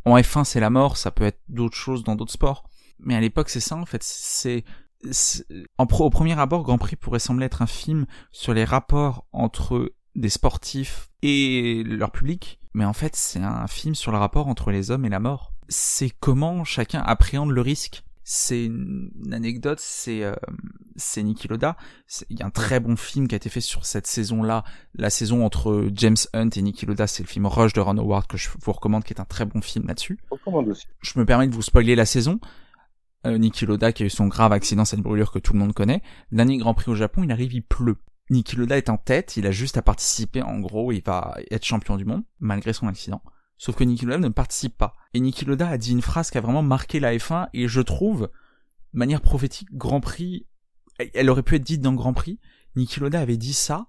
Speaker 2: En F1, c'est la mort, ça peut être d'autres choses dans d'autres sports. Mais à l'époque, c'est ça en fait. C'est au premier abord, Grand Prix pourrait sembler être un film sur les rapports entre des sportifs et leur public, mais en fait, c'est un film sur le rapport entre les hommes et la mort c'est comment chacun appréhende le risque. C'est une anecdote, c'est euh, c'est Niki Loda. Il y a un très bon film qui a été fait sur cette saison-là, la saison entre James Hunt et Niki Loda. C'est le film Rush de Ron Howard que je vous recommande, qui est un très bon film là-dessus. Je me permets de vous spoiler la saison. Euh, Niki Loda qui a eu son grave accident, cette brûlure que tout le monde connaît. Dernier Grand Prix au Japon, il arrive, il pleut. Niki Loda est en tête, il a juste à participer, en gros, il va être champion du monde, malgré son accident. Sauf que Niki Loda ne participe pas. Et Niki Loda a dit une phrase qui a vraiment marqué la F1 et je trouve, manière prophétique, Grand Prix, elle aurait pu être dite dans Grand Prix. Niki Loda avait dit ça,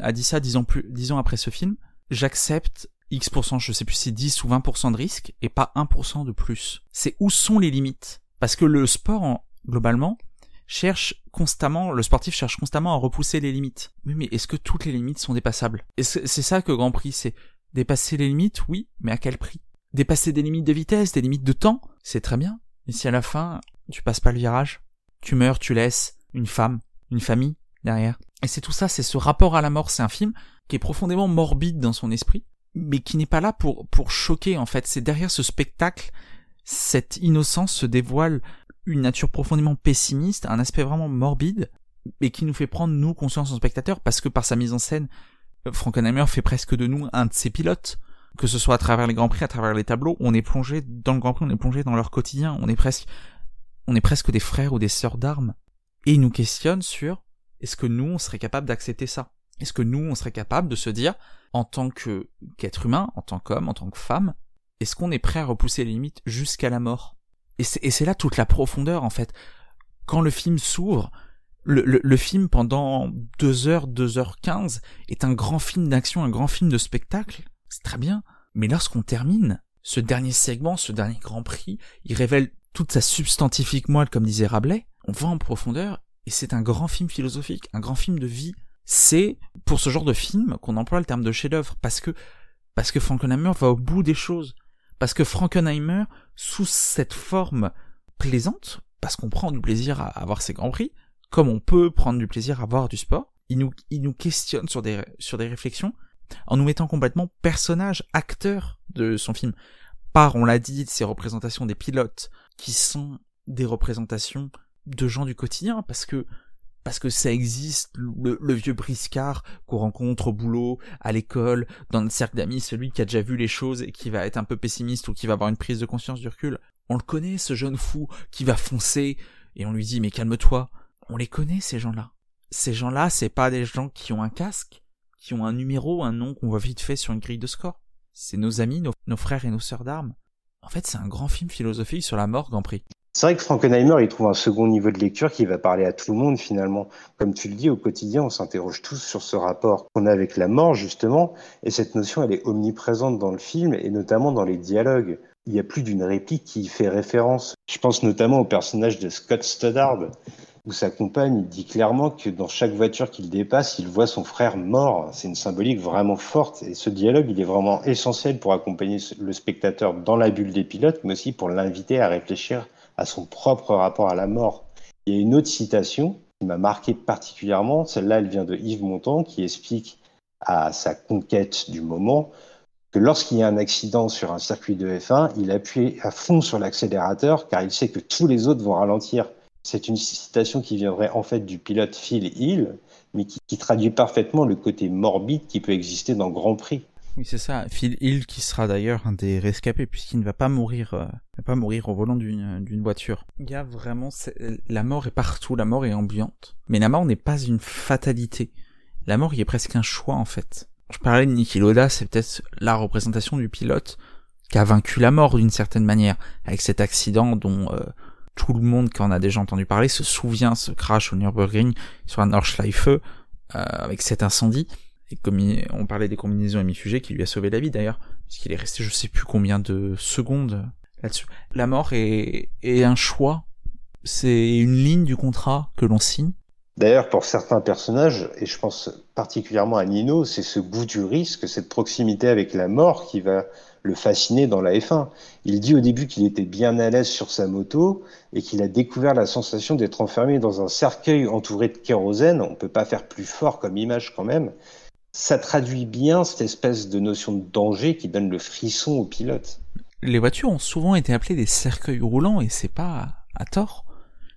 Speaker 2: a dit ça dix ans plus, dix ans après ce film. J'accepte X%, je sais plus si c'est 10 ou 20% de risque et pas 1% de plus. C'est où sont les limites? Parce que le sport, globalement, cherche constamment, le sportif cherche constamment à repousser les limites. Mais est-ce que toutes les limites sont dépassables? C'est ça que Grand Prix, c'est Dépasser les limites, oui, mais à quel prix? Dépasser des limites de vitesse, des limites de temps, c'est très bien. Mais si à la fin, tu passes pas le virage, tu meurs, tu laisses une femme, une famille derrière. Et c'est tout ça, c'est ce rapport à la mort. C'est un film qui est profondément morbide dans son esprit, mais qui n'est pas là pour, pour choquer, en fait. C'est derrière ce spectacle, cette innocence se dévoile une nature profondément pessimiste, un aspect vraiment morbide, mais qui nous fait prendre, nous, conscience en spectateur, parce que par sa mise en scène, Frankenheimer fait presque de nous un de ses pilotes, que ce soit à travers les grands prix, à travers les tableaux, on est plongé dans le grand prix, on est plongé dans leur quotidien, on est presque, on est presque des frères ou des sœurs d'armes. Et il nous questionne sur est-ce que nous on serait capable d'accepter ça? Est-ce que nous on serait capable de se dire en tant que qu'être humain, en tant qu'homme, en tant que femme, est-ce qu'on est prêt à repousser les limites jusqu'à la mort? Et c'est là toute la profondeur en fait. Quand le film s'ouvre, le, film pendant 2 heures, 2 heures 15 est un grand film d'action, un grand film de spectacle. C'est très bien. Mais lorsqu'on termine, ce dernier segment, ce dernier grand prix, il révèle toute sa substantifique moelle, comme disait Rabelais. On va en profondeur et c'est un grand film philosophique, un grand film de vie. C'est pour ce genre de film qu'on emploie le terme de chef-d'œuvre parce que parce que Frankenheimer va au bout des choses. Parce que Frankenheimer, sous cette forme plaisante, parce qu'on prend du plaisir à avoir ses grands prix, comme on peut prendre du plaisir à voir du sport, il nous, il nous questionne sur des, sur des réflexions en nous mettant complètement personnage, acteur de son film. Par, on l'a dit, ces représentations des pilotes, qui sont des représentations de gens du quotidien, parce que parce que ça existe, le, le vieux briscard qu'on rencontre au boulot, à l'école, dans notre cercle d'amis, celui qui a déjà vu les choses et qui va être un peu pessimiste ou qui va avoir une prise de conscience du recul. On le connaît, ce jeune fou qui va foncer, et on lui dit mais calme-toi, on les connaît ces gens-là. Ces gens-là, c'est pas des gens qui ont un casque, qui ont un numéro, un nom qu'on voit vite fait sur une grille de score. C'est nos amis, nos, frères et nos sœurs d'armes. En fait, c'est un grand film philosophique sur la mort Grand Prix.
Speaker 1: C'est vrai que Frankenheimer, il trouve un second niveau de lecture qui va parler à tout le monde finalement. Comme tu le dis, au quotidien, on s'interroge tous sur ce rapport qu'on a avec la mort justement, et cette notion, elle est omniprésente dans le film et notamment dans les dialogues. Il y a plus d'une réplique qui y fait référence. Je pense notamment au personnage de Scott Stoddard, où sa compagne dit clairement que dans chaque voiture qu'il dépasse, il voit son frère mort. C'est une symbolique vraiment forte. Et ce dialogue, il est vraiment essentiel pour accompagner le spectateur dans la bulle des pilotes, mais aussi pour l'inviter à réfléchir à son propre rapport à la mort. Il y a une autre citation qui m'a marqué particulièrement. Celle-là, elle vient de Yves Montand, qui explique à sa conquête du moment que lorsqu'il y a un accident sur un circuit de F1, il appuie à fond sur l'accélérateur car il sait que tous les autres vont ralentir. C'est une citation qui viendrait en fait du pilote Phil Hill, mais qui, traduit parfaitement le côté morbide qui peut exister dans Grand Prix.
Speaker 2: Oui, c'est ça. Phil Hill qui sera d'ailleurs un des rescapés puisqu'il ne va pas mourir, euh, va pas mourir au volant d'une d'une voiture. Il y a vraiment la mort est partout, la mort est ambiante. Mais la mort n'est pas une fatalité. La mort, il est presque un choix en fait. Je parlais de Niki Loda, c'est peut-être la représentation du pilote qui a vaincu la mort d'une certaine manière avec cet accident dont euh, tout le monde qui en a déjà entendu parler se souvient, ce crash au Nürburgring sur un Nordschleife euh, avec cet incendie et comme on parlait des combinaisons hémifugées qui lui a sauvé la vie d'ailleurs, puisqu'il est resté je sais plus combien de secondes là-dessus. La mort est, est un choix, c'est une ligne du contrat que l'on signe.
Speaker 1: D'ailleurs, pour certains personnages, et je pense particulièrement à Nino, c'est ce goût du risque, cette proximité avec la mort qui va le fasciner dans la F1. Il dit au début qu'il était bien à l'aise sur sa moto et qu'il a découvert la sensation d'être enfermé dans un cercueil entouré de kérosène. On ne peut pas faire plus fort comme image quand même ça traduit bien cette espèce de notion de danger qui donne le frisson au pilote.
Speaker 2: Les voitures ont souvent été appelées des cercueils roulants et c'est pas à tort.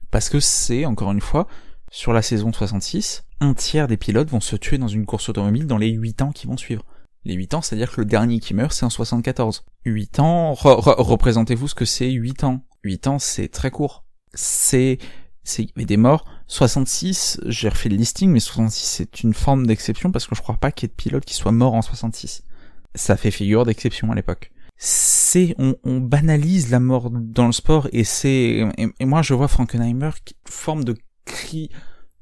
Speaker 2: Parce que c'est, encore une fois, sur la saison 66, un tiers des pilotes vont se tuer dans une course automobile dans les 8 ans qui vont suivre. Les 8 ans, c'est-à-dire que le dernier qui meurt, c'est en 74. 8 ans, représentez-vous ce que c'est 8 ans. 8 ans, c'est très court. C'est c'est il y avait des morts. 66, j'ai refait le listing, mais 66 c'est une forme d'exception parce que je crois pas qu'il y ait de pilote qui soit mort en 66. Ça fait figure d'exception à l'époque. C'est, on, on, banalise la mort dans le sport et c'est, et, moi je vois Frankenheimer qui forme de cri,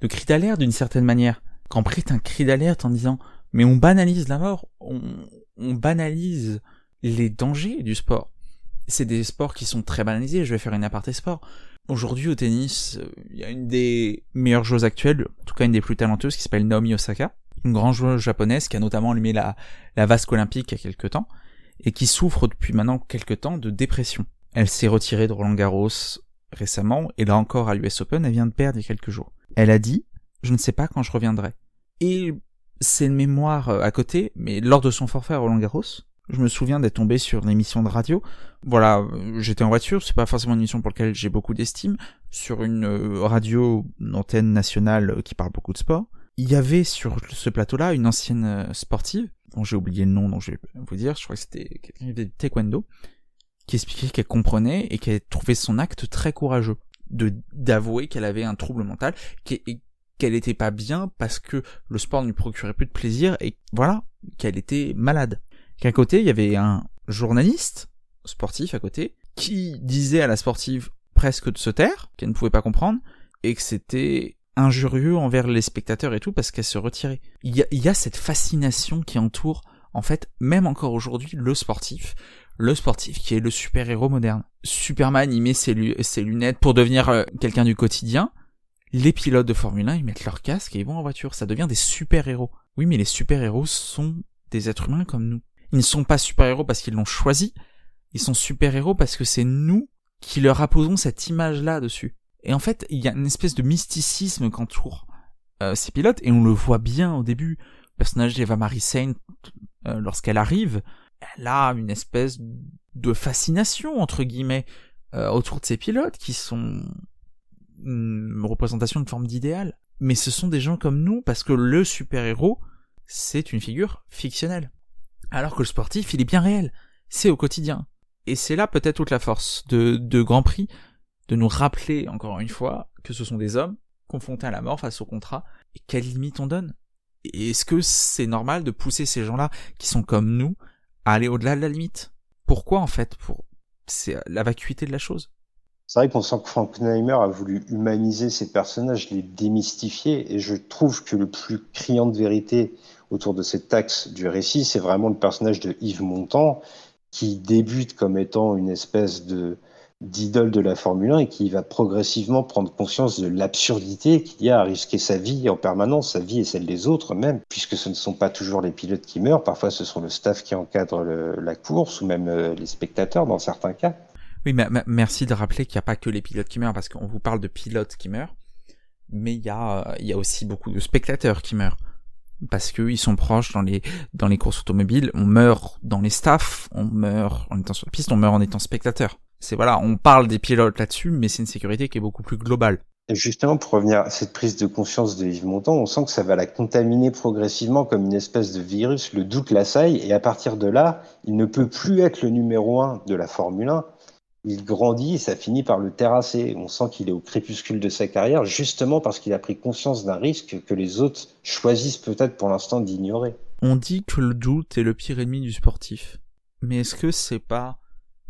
Speaker 2: de cri d'alerte d'une certaine manière. Quand prête un cri d'alerte en disant, mais on banalise la mort, on, banalise les dangers du sport. C'est des sports qui sont très banalisés. Je vais faire une aparté sport. Aujourd'hui au tennis, euh, il y a une des meilleures joueuses actuelles, en tout cas une des plus talentueuses, qui s'appelle Naomi Osaka, une grande joueuse japonaise qui a notamment allumé la, la vasque olympique il y a quelques temps, et qui souffre depuis maintenant quelques temps de dépression. Elle s'est retirée de Roland Garros récemment, et là encore à l'US Open, elle vient de perdre il y a quelques jours. Elle a dit, je ne sais pas quand je reviendrai. Et c'est une mémoire euh, à côté, mais lors de son forfait à Roland Garros, je me souviens d'être tombé sur une émission de radio. Voilà, j'étais en voiture, c'est pas forcément une émission pour laquelle j'ai beaucoup d'estime, sur une euh, radio, une antenne nationale euh, qui parle beaucoup de sport. Il y avait sur ce plateau-là une ancienne euh, sportive, dont j'ai oublié le nom, dont je vais vous dire, je crois que c'était quelqu'un de taekwondo, qui expliquait qu'elle comprenait et qu'elle trouvait son acte très courageux, de d'avouer qu'elle avait un trouble mental, qu'elle était pas bien parce que le sport ne lui procurait plus de plaisir et voilà, qu'elle était malade qu'à côté, il y avait un journaliste sportif à côté qui disait à la sportive presque de se taire, qu'elle ne pouvait pas comprendre, et que c'était injurieux envers les spectateurs et tout parce qu'elle se retirait. Il y, a, il y a cette fascination qui entoure, en fait, même encore aujourd'hui, le sportif. Le sportif qui est le super-héros moderne. Superman, il met ses, lunettes pour devenir euh, quelqu'un du quotidien. Les pilotes de Formule 1, ils mettent leur casque et ils vont en voiture. Ça devient des super-héros. Oui, mais les super-héros sont des êtres humains comme nous. Ils ne sont pas super-héros parce qu'ils l'ont choisi, ils sont super-héros parce que c'est nous qui leur apposons cette image-là dessus. Et en fait, il y a une espèce de mysticisme qu'entoure euh, ces pilotes, et on le voit bien au début. Le personnage d'Eva Marie Saint, euh, lorsqu'elle arrive, elle a une espèce de fascination, entre guillemets, euh, autour de ces pilotes qui sont une représentation de forme d'idéal. Mais ce sont des gens comme nous, parce que le super-héros, c'est une figure fictionnelle. Alors que le sportif, il est bien réel. C'est au quotidien. Et c'est là peut-être toute la force de, de Grand Prix, de nous rappeler encore une fois que ce sont des hommes confrontés à la mort face au contrat, et quelles limites on donne? Est-ce que c'est normal de pousser ces gens-là, qui sont comme nous, à aller au-delà de la limite? Pourquoi en fait? Pour c'est la vacuité de la chose.
Speaker 1: C'est vrai qu'on sent que Frankenheimer a voulu humaniser ces personnages, les démystifier, et je trouve que le plus criant de vérité autour de cet axe du récit, c'est vraiment le personnage de Yves Montand, qui débute comme étant une espèce d'idole de la Formule 1 et qui va progressivement prendre conscience de l'absurdité qu'il y a à risquer sa vie en permanence, sa vie et celle des autres même, puisque ce ne sont pas toujours les pilotes qui meurent, parfois ce sont le staff qui encadre la course ou même euh, les spectateurs dans certains cas.
Speaker 2: Oui, mais merci de rappeler qu'il n'y a pas que les pilotes qui meurent, parce qu'on vous parle de pilotes qui meurent, mais il y a, a aussi beaucoup de spectateurs qui meurent parce qu'ils sont proches dans les courses automobiles. On meurt dans les staffs, on meurt en étant sur la piste, on meurt en étant spectateur. C'est voilà, on parle des pilotes là-dessus, mais c'est une sécurité qui est beaucoup plus globale.
Speaker 1: Justement, pour revenir à cette prise de conscience de Yves Montand, on sent que ça va la contaminer progressivement comme une espèce de virus. Le doute l'assaille et à partir de là, il ne peut plus être le numéro un de la Formule 1. Il grandit et ça finit par le terrasser. On sent qu'il est au crépuscule de sa carrière justement parce qu'il a pris conscience d'un risque que les autres choisissent peut-être pour l'instant d'ignorer.
Speaker 2: On dit que le doute est le pire ennemi du sportif. Mais est-ce que c'est pas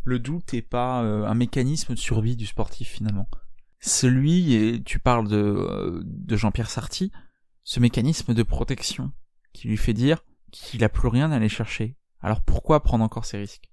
Speaker 2: le doute est pas euh, un mécanisme de survie du sportif finalement? Celui, et tu parles de, euh, de Jean-Pierre Sarty, ce mécanisme de protection qui lui fait dire qu'il a plus rien à aller chercher. Alors pourquoi prendre encore ces risques?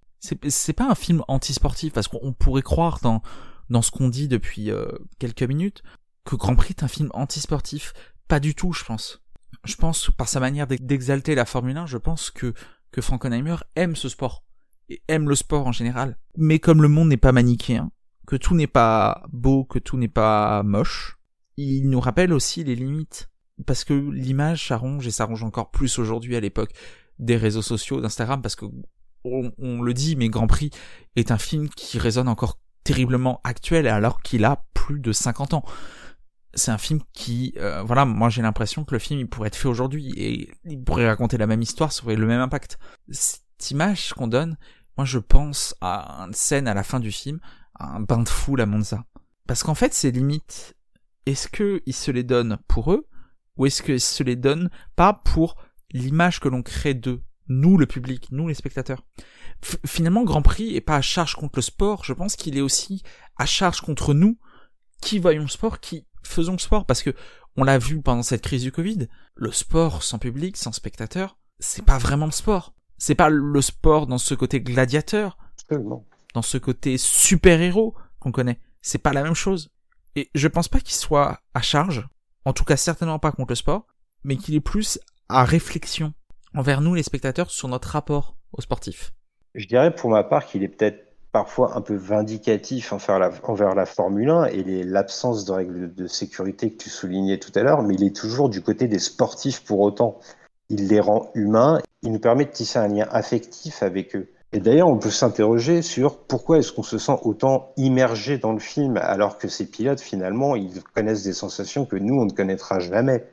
Speaker 2: C'est pas un film anti-sportif parce qu'on pourrait croire dans dans ce qu'on dit depuis euh, quelques minutes que Grand Prix est un film anti-sportif. Pas du tout, je pense. Je pense par sa manière d'exalter la Formule 1, je pense que que Frankenheimer aime ce sport et aime le sport en général. Mais comme le monde n'est pas manichéen, que tout n'est pas beau, que tout n'est pas moche. Il nous rappelle aussi les limites. Parce que l'image s'arrange et s'arrange encore plus aujourd'hui à l'époque des réseaux sociaux, d'Instagram, parce que on, le dit, mais Grand Prix est un film qui résonne encore terriblement actuel alors qu'il a plus de 50 ans. C'est un film qui, euh, voilà, moi j'ai l'impression que le film il pourrait être fait aujourd'hui et il pourrait raconter la même histoire, ça aurait le même impact. Cette image qu'on donne, moi je pense à une scène à la fin du film un bain de foule à Monza. Parce qu'en fait, ces limites, est-ce qu'ils se les donnent pour eux, ou est-ce qu'ils se les donnent pas pour l'image que l'on crée d'eux, nous le public, nous les spectateurs Finalement, Grand Prix est pas à charge contre le sport, je pense qu'il est aussi à charge contre nous, qui voyons le sport, qui faisons le sport, parce que on l'a vu pendant cette crise du Covid, le sport sans public, sans spectateurs, c'est pas vraiment le sport. C'est pas le sport dans ce côté gladiateur dans ce côté super-héros qu'on connaît. C'est pas la même chose. Et je pense pas qu'il soit à charge, en tout cas certainement pas contre le sport, mais qu'il est plus à réflexion envers nous les spectateurs sur notre rapport aux sportifs.
Speaker 1: Je dirais pour ma part qu'il est peut-être parfois un peu vindicatif envers la, Formule 1 et l'absence de règles de sécurité que tu soulignais tout à l'heure, mais il est toujours du côté des sportifs pour autant. Il les rend humains, il nous permet de tisser un lien affectif avec eux. Et d'ailleurs, on peut s'interroger sur pourquoi est-ce qu'on se sent autant immergé dans le film alors que ces pilotes, finalement, ils connaissent des sensations que nous, on ne connaîtra jamais.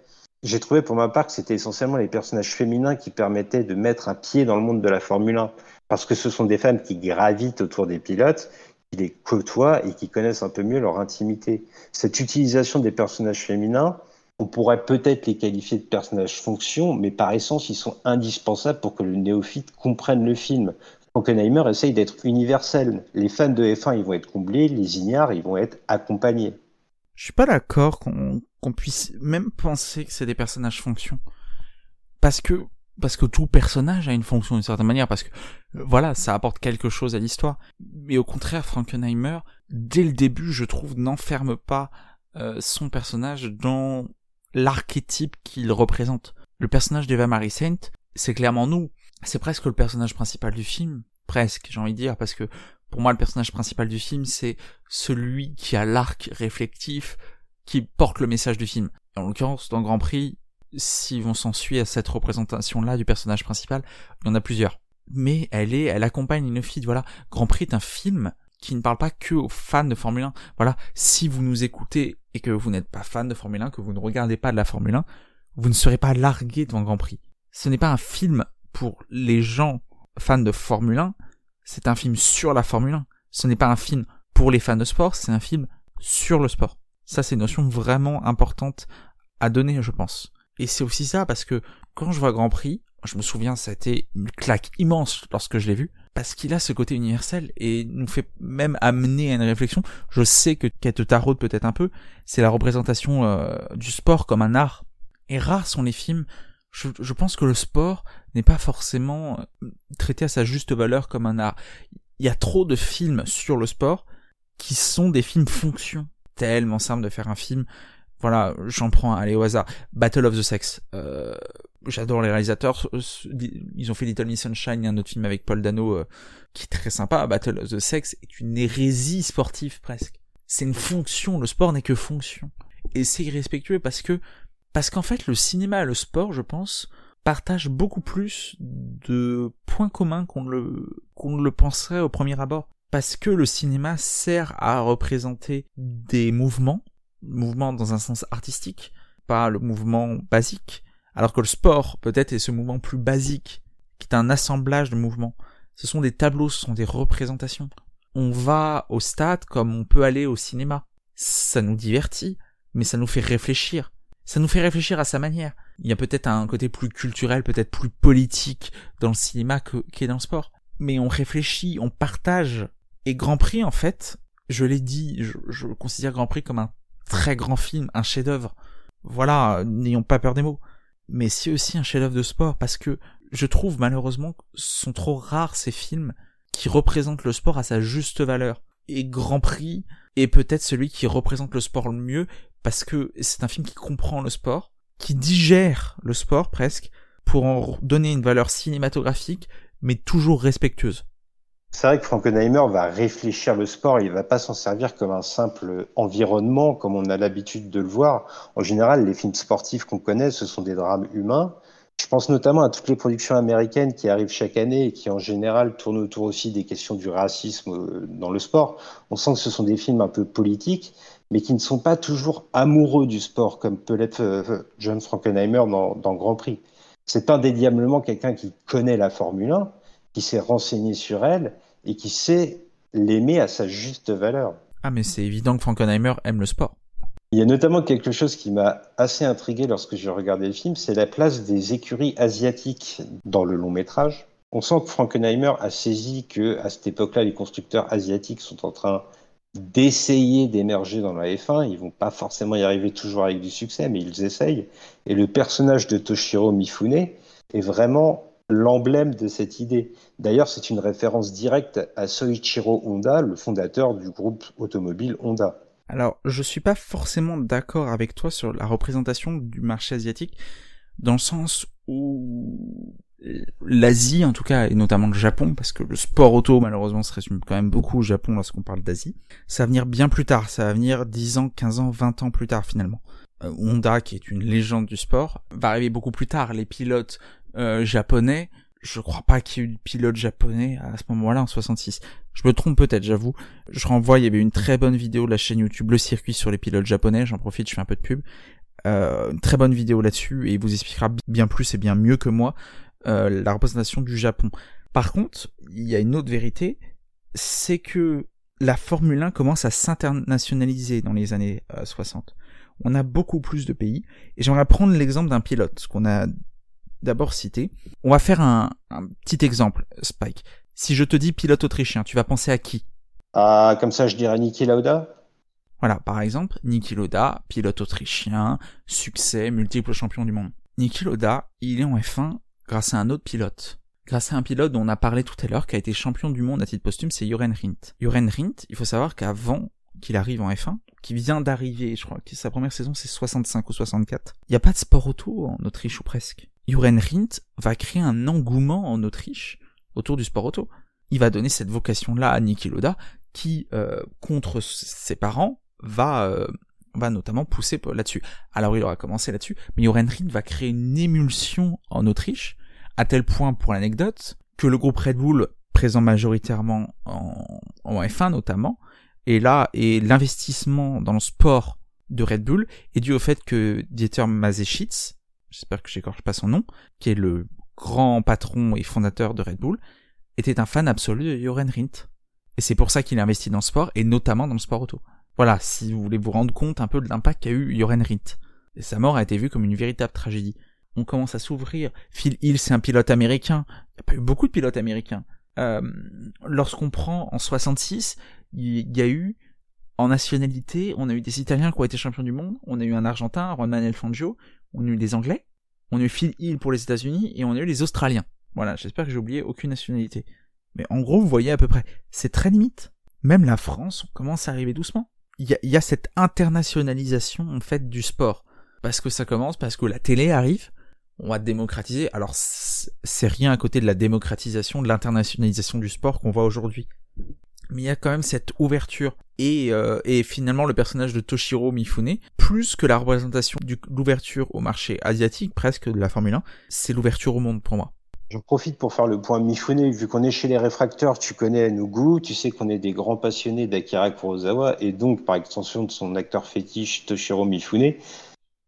Speaker 1: J'ai trouvé pour ma part que c'était essentiellement les personnages féminins qui permettaient de mettre un pied dans le monde de la Formule 1, parce que ce sont des femmes qui gravitent autour des pilotes, qui les côtoient et qui connaissent un peu mieux leur intimité. Cette utilisation des personnages féminins, on pourrait peut-être les qualifier de personnages fonction, mais par essence, ils sont indispensables pour que le néophyte comprenne le film. Frankenheimer essaye d'être universel. Les fans de F1, ils vont être comblés, les ignares, ils vont être accompagnés.
Speaker 2: Je suis pas d'accord qu'on puisse même penser que c'est des personnages fonction. Parce que parce que tout personnage a une fonction d'une certaine manière, parce que voilà, ça apporte quelque chose à l'histoire. Mais au contraire, Frankenheimer, dès le début, je trouve, n'enferme pas euh, son personnage dans l'archétype qu'il représente. Le personnage d'Eva Marie Saint, c'est clairement nous c'est presque le personnage principal du film, presque, j'ai envie de dire, parce que pour moi le personnage principal du film c'est celui qui a l'arc réflectif qui porte le message du film. En l'occurrence, dans Grand Prix, si on s'en suit à cette représentation-là du personnage principal, il y en a plusieurs. Mais elle est, elle accompagne une fille, voilà. Grand Prix est un film qui ne parle pas que aux fans de Formule 1. Voilà. Si vous nous écoutez et que vous n'êtes pas fan de Formule 1, que vous ne regardez pas de la Formule 1, vous ne serez pas largué devant Grand Prix. Ce n'est pas un film pour les gens fans de Formule 1, c'est un film sur la Formule 1. Ce n'est pas un film pour les fans de sport, c'est un film sur le sport. Ça, c'est une notion vraiment importante à donner, je pense. Et c'est aussi ça parce que quand je vois Grand Prix, je me souviens, ça a été une claque immense lorsque je l'ai vu, parce qu'il a ce côté universel et nous fait même amener à une réflexion. Je sais que qu'elle te taraude peut-être un peu, c'est la représentation euh, du sport comme un art. Et rares sont les films je, pense que le sport n'est pas forcément euh, traité à sa juste valeur comme un art. Il y a trop de films sur le sport qui sont des films fonction. Tellement simple de faire un film. Voilà, j'en prends un, allez au hasard. Battle of the Sex. Euh, J'adore les réalisateurs. Ils ont fait Little Miss Sunshine, un autre film avec Paul Dano euh, qui est très sympa. Battle of the Sex est une hérésie sportive presque. C'est une fonction. Le sport n'est que fonction. Et c'est irrespectueux parce que parce qu'en fait, le cinéma et le sport, je pense, partagent beaucoup plus de points communs qu'on le, qu'on le penserait au premier abord. Parce que le cinéma sert à représenter des mouvements, mouvement dans un sens artistique, pas le mouvement basique, alors que le sport peut-être est ce mouvement plus basique, qui est un assemblage de mouvements. Ce sont des tableaux, ce sont des représentations. On va au stade comme on peut aller au cinéma. Ça nous divertit, mais ça nous fait réfléchir. Ça nous fait réfléchir à sa manière. Il y a peut-être un côté plus culturel, peut-être plus politique dans le cinéma que, dans le sport. Mais on réfléchit, on partage. Et Grand Prix, en fait, je l'ai dit, je, je considère Grand Prix comme un très grand film, un chef-d'œuvre. Voilà, n'ayons pas peur des mots. Mais c'est aussi un chef-d'œuvre de sport parce que je trouve malheureusement sont trop rares ces films qui représentent le sport à sa juste valeur. Et Grand Prix est peut-être celui qui représente le sport le mieux parce que c'est un film qui comprend le sport, qui digère le sport presque pour en donner une valeur cinématographique mais toujours respectueuse.
Speaker 1: C'est vrai que Frankenheimer va réfléchir le sport, il va pas s'en servir comme un simple environnement, comme on a l'habitude de le voir. En général, les films sportifs qu'on connaît, ce sont des drames humains. Je pense notamment à toutes les productions américaines qui arrivent chaque année et qui en général tournent autour aussi des questions du racisme euh, dans le sport. On sent que ce sont des films un peu politiques, mais qui ne sont pas toujours amoureux du sport, comme peut l'être euh, John Frankenheimer dans, dans Grand Prix. C'est indéniablement quelqu'un qui connaît la Formule 1, qui s'est renseigné sur elle et qui sait l'aimer à sa juste valeur.
Speaker 2: Ah mais c'est évident que Frankenheimer aime le sport.
Speaker 1: Il y a notamment quelque chose qui m'a assez intrigué lorsque j'ai regardé le film, c'est la place des écuries asiatiques dans le long métrage. On sent que Frankenheimer a saisi que à cette époque-là, les constructeurs asiatiques sont en train d'essayer d'émerger dans la F1. Ils vont pas forcément y arriver toujours avec du succès, mais ils essayent. Et le personnage de Toshiro Mifune est vraiment l'emblème de cette idée. D'ailleurs, c'est une référence directe à Soichiro Honda, le fondateur du groupe automobile Honda.
Speaker 2: Alors, je suis pas forcément d'accord avec toi sur la représentation du marché asiatique, dans le sens où l'Asie, en tout cas, et notamment le Japon, parce que le sport auto, malheureusement, se résume quand même beaucoup au Japon lorsqu'on parle d'Asie, ça va venir bien plus tard, ça va venir 10 ans, 15 ans, 20 ans plus tard, finalement. Euh, Honda, qui est une légende du sport, va arriver beaucoup plus tard. Les pilotes euh, japonais, je crois pas qu'il y ait eu de pilote japonais à ce moment-là en 66. Je me trompe peut-être, j'avoue. Je renvoie, il y avait une très bonne vidéo de la chaîne YouTube Le Circuit sur les pilotes japonais. J'en profite, je fais un peu de pub. Euh, une très bonne vidéo là-dessus et il vous expliquera bien plus et bien mieux que moi euh, la représentation du Japon. Par contre, il y a une autre vérité, c'est que la Formule 1 commence à s'internationaliser dans les années 60. On a beaucoup plus de pays et j'aimerais prendre l'exemple d'un pilote qu'on a d'abord cité. On va faire un, petit exemple, Spike. Si je te dis pilote autrichien, tu vas penser à qui?
Speaker 1: Ah, comme ça, je dirais Niki Lauda?
Speaker 2: Voilà, par exemple, Niki Lauda, pilote autrichien, succès, multiple champion du monde. Niki Lauda, il est en F1 grâce à un autre pilote. Grâce à un pilote dont on a parlé tout à l'heure, qui a été champion du monde à titre posthume, c'est Joren Rindt. Joren Rindt, il faut savoir qu'avant qu'il arrive en F1, qui vient d'arriver, je crois que sa première saison c'est 65 ou 64, il n'y a pas de sport auto en Autriche ou presque. Joren Rindt va créer un engouement en Autriche autour du sport auto. Il va donner cette vocation-là à Niki Loda, qui, euh, contre ses parents, va, euh, va notamment pousser là-dessus. Alors il aura commencé là-dessus, mais Joren Rindt va créer une émulsion en Autriche, à tel point, pour l'anecdote, que le groupe Red Bull, présent majoritairement en, en F1 notamment, et là, et l'investissement dans le sport de Red Bull est dû au fait que Dieter Mazeschitz, j'espère que j'écorche pas son nom, qui est le grand patron et fondateur de Red Bull, était un fan absolu de Joren Rindt. Et c'est pour ça qu'il a investi dans le sport, et notamment dans le sport auto. Voilà, si vous voulez vous rendre compte un peu de l'impact qu'a eu Joren Rindt. Et sa mort a été vue comme une véritable tragédie. On commence à s'ouvrir. Phil Hill, c'est un pilote américain. Il n'y a pas eu beaucoup de pilotes américains. Euh, lorsqu'on prend en 66, il y a eu en nationalité, on a eu des Italiens qui ont été champions du monde, on a eu un Argentin, Ron Manuel Fangio, on a eu des Anglais, on a eu Phil Hill pour les États-Unis et on a eu les Australiens. Voilà, j'espère que j'ai oublié aucune nationalité. Mais en gros, vous voyez à peu près, c'est très limite. Même la France, on commence à arriver doucement. Il y a, y a cette internationalisation en fait du sport. Parce que ça commence, parce que la télé arrive, on va démocratiser. Alors c'est rien à côté de la démocratisation, de l'internationalisation du sport qu'on voit aujourd'hui mais il y a quand même cette ouverture et, euh, et finalement le personnage de Toshiro Mifune, plus que la représentation de l'ouverture au marché asiatique presque de la Formule 1, c'est l'ouverture au monde pour moi.
Speaker 1: Je profite pour faire le point Mifune. Vu qu'on est chez les réfracteurs, tu connais nos tu sais qu'on est des grands passionnés d'Akira Kurosawa et donc par extension de son acteur fétiche Toshiro Mifune.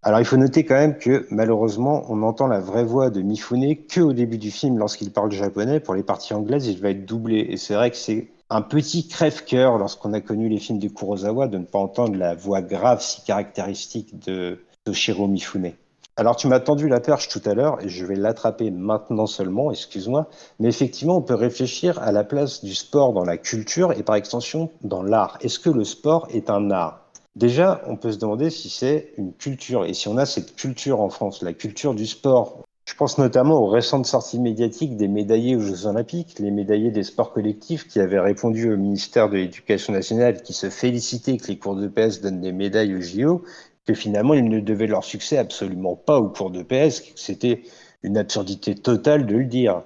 Speaker 1: Alors il faut noter quand même que malheureusement on entend la vraie voix de Mifune que au début du film lorsqu'il parle japonais. Pour les parties anglaises, il va être doublé et c'est vrai que c'est un petit crève-cœur lorsqu'on a connu les films de Kurosawa de ne pas entendre la voix grave si caractéristique de Toshiro Mifune. Alors tu m'as tendu la perche tout à l'heure et je vais l'attraper maintenant seulement, excuse-moi, mais effectivement on peut réfléchir à la place du sport dans la culture et par extension dans l'art. Est-ce que le sport est un art? Déjà, on peut se demander si c'est une culture et si on a cette culture en France, la culture du sport. Je pense notamment aux récentes sorties médiatiques des médaillés aux Jeux Olympiques, les médaillés des sports collectifs qui avaient répondu au ministère de l'Éducation nationale qui se félicitait que les cours de PS donnent des médailles aux JO que finalement ils ne devaient leur succès absolument pas au cours de PS, que c'était une absurdité totale de le dire.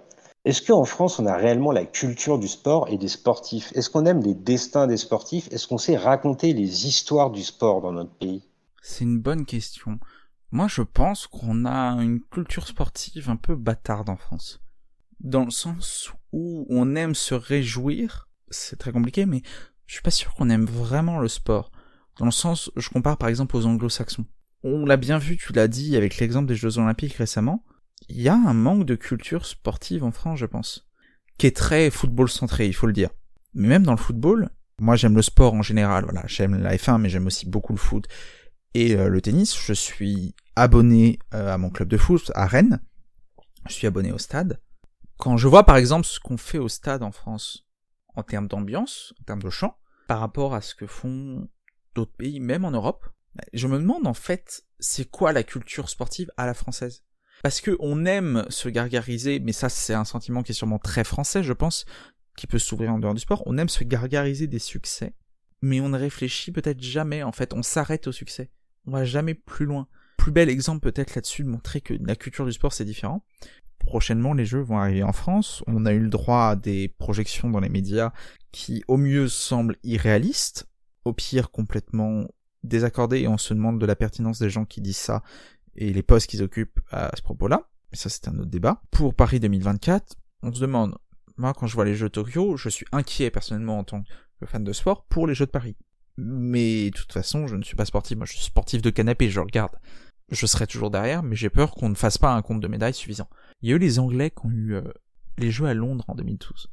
Speaker 1: Est-ce qu'en France, on a réellement la culture du sport et des sportifs? Est-ce qu'on aime les destins des sportifs? Est-ce qu'on sait raconter les histoires du sport dans notre pays?
Speaker 2: C'est une bonne question. Moi, je pense qu'on a une culture sportive un peu bâtarde en France. Dans le sens où on aime se réjouir, c'est très compliqué, mais je suis pas sûr qu'on aime vraiment le sport. Dans le sens, je compare par exemple aux anglo-saxons. On l'a bien vu, tu l'as dit avec l'exemple des Jeux Olympiques récemment, il y a un manque de culture sportive en France, je pense, qui est très football centré, il faut le dire. Mais même dans le football, moi j'aime le sport en général, voilà, j'aime la F1, mais j'aime aussi beaucoup le foot et euh, le tennis. Je suis abonné euh, à mon club de foot à Rennes. Je suis abonné au stade. Quand je vois par exemple ce qu'on fait au stade en France en termes d'ambiance, en termes de chant, par rapport à ce que font d'autres pays, même en Europe. Je me demande en fait, c'est quoi la culture sportive à la française? Parce que on aime se gargariser, mais ça c'est un sentiment qui est sûrement très français, je pense, qui peut s'ouvrir en dehors du sport. On aime se gargariser des succès, mais on ne réfléchit peut-être jamais. En fait, on s'arrête au succès. On va jamais plus loin. Plus bel exemple peut-être là-dessus de montrer que la culture du sport c'est différent. Prochainement, les jeux vont arriver en France. On a eu le droit à des projections dans les médias qui, au mieux, semblent irréalistes, au pire complètement désaccordé et on se demande de la pertinence des gens qui disent ça et les postes qu'ils occupent à ce propos-là. Mais ça, c'est un autre débat. Pour Paris 2024, on se demande, moi, quand je vois les Jeux Tokyo, je suis inquiet personnellement en tant que fan de sport pour les Jeux de Paris. Mais de toute façon, je ne suis pas sportif. Moi, je suis sportif de canapé, je regarde. Je serai toujours derrière, mais j'ai peur qu'on ne fasse pas un compte de médailles suffisant. Il y a eu les Anglais qui ont eu euh, les Jeux à Londres en 2012.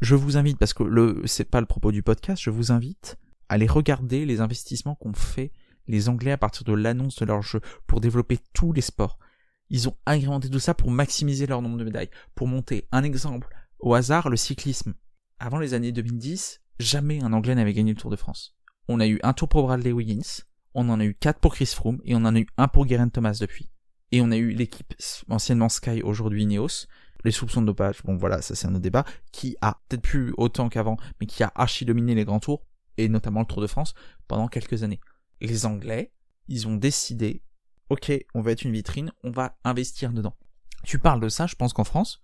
Speaker 2: Je vous invite, parce que le, c'est pas le propos du podcast, je vous invite aller regarder les investissements qu'ont fait les Anglais à partir de l'annonce de leur jeu pour développer tous les sports. Ils ont agrémenté tout ça pour maximiser leur nombre de médailles. Pour monter un exemple au hasard, le cyclisme. Avant les années 2010, jamais un Anglais n'avait gagné le Tour de France. On a eu un tour pour Bradley Wiggins, on en a eu quatre pour Chris Froome et on en a eu un pour Geraint Thomas depuis. Et on a eu l'équipe anciennement Sky, aujourd'hui Ineos, les soupçons de dopage, bon voilà, ça c'est un autre débat, qui a peut-être plus autant qu'avant, mais qui a archi dominé les grands tours et notamment le Tour de France, pendant quelques années. Les Anglais, ils ont décidé, ok, on va être une vitrine, on va investir dedans. Tu parles de ça, je pense qu'en France,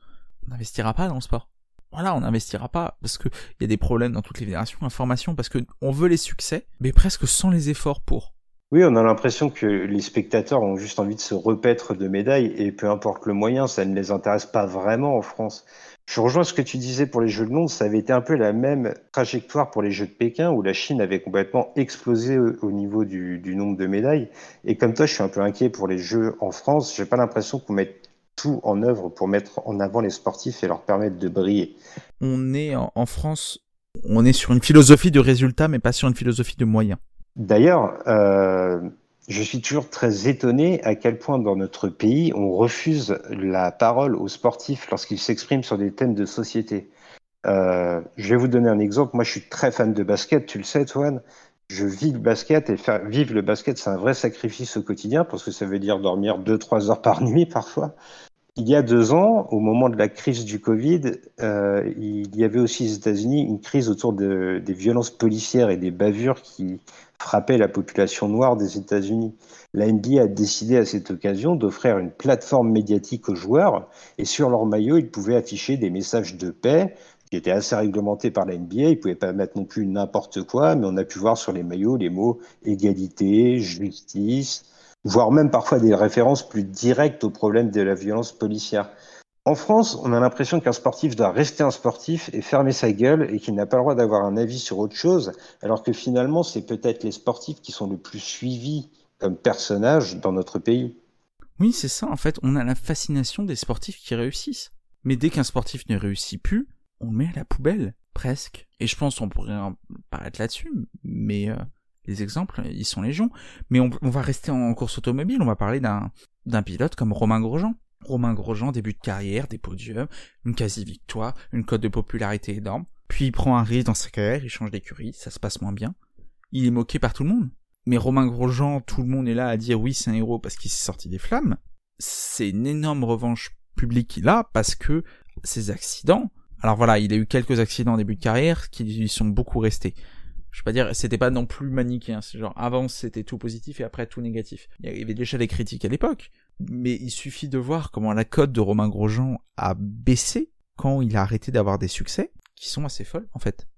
Speaker 2: on n'investira pas dans le sport. Voilà, on n'investira pas parce que il y a des problèmes dans toutes les fédérations, information, parce que on veut les succès, mais presque sans les efforts pour.
Speaker 1: Oui, on a l'impression que les spectateurs ont juste envie de se repaître de médailles et peu importe le moyen, ça ne les intéresse pas vraiment en France. Je rejoins ce que tu disais pour les Jeux de Londres, ça avait été un peu la même trajectoire pour les Jeux de Pékin où la Chine avait complètement explosé au niveau du, nombre de médailles. Et comme toi, je suis un peu inquiet pour les Jeux en France. J'ai pas l'impression qu'on mette tout en œuvre pour mettre en avant les sportifs et leur permettre de briller.
Speaker 2: On est en, France, on est sur une philosophie de résultat, mais pas sur une philosophie de moyens.
Speaker 1: D'ailleurs, euh, je suis toujours très étonné à quel point dans notre pays on refuse la parole aux sportifs lorsqu'ils s'expriment sur des thèmes de société. Euh, je vais vous donner un exemple. Moi, je suis très fan de basket, tu le sais, Toine. Je vis le basket et vivre le basket, c'est un vrai sacrifice au quotidien parce que ça veut dire dormir 2-3 heures par nuit parfois. Il y a deux ans, au moment de la crise du Covid, euh, il y avait aussi aux États-Unis une crise autour de, des violences policières et des bavures qui frappaient la population noire des États-Unis. La NBA a décidé à cette occasion d'offrir une plateforme médiatique aux joueurs et sur leur maillot, ils pouvaient afficher des messages de paix qui étaient assez réglementés par la NBA. Ils ne pouvaient pas mettre non plus n'importe quoi, mais on a pu voir sur les maillots les mots égalité, justice, voire même parfois des références plus directes au problème de la violence policière. En France, on a l'impression qu'un sportif doit rester un sportif et fermer sa gueule et qu'il n'a pas le droit d'avoir un avis sur autre chose, alors que finalement, c'est peut-être les sportifs qui sont le plus suivis comme personnages dans notre pays.
Speaker 2: Oui, c'est ça, en fait, on a la fascination des sportifs qui réussissent. Mais dès qu'un sportif ne réussit plus, on le met à la poubelle, presque. Et je pense qu'on pourrait paraître là-dessus, mais euh, les exemples, ils sont légion. Mais on, va rester en course automobile, on va parler d'un pilote comme Romain Grosjean. Romain Grosjean, début de carrière, des podiums, une quasi-victoire, une cote de popularité énorme. Puis il prend un risque dans sa carrière, il change d'écurie, ça se passe moins bien. Il est moqué par tout le monde. Mais Romain Grosjean, tout le monde est là à dire oui, c'est un héros parce qu'il s'est sorti des flammes. C'est une énorme revanche publique qu'il a parce que ces accidents, alors voilà, il a eu quelques accidents en début de carrière qui lui sont beaucoup restés. Je vais pas dire, c'était pas non plus manichéen, c'est genre avant c'était tout positif et après tout négatif. Il y avait déjà des critiques à l'époque, mais il suffit de voir comment la cote de Romain Grosjean a baissé quand il a arrêté d'avoir des succès qui sont assez folles en fait.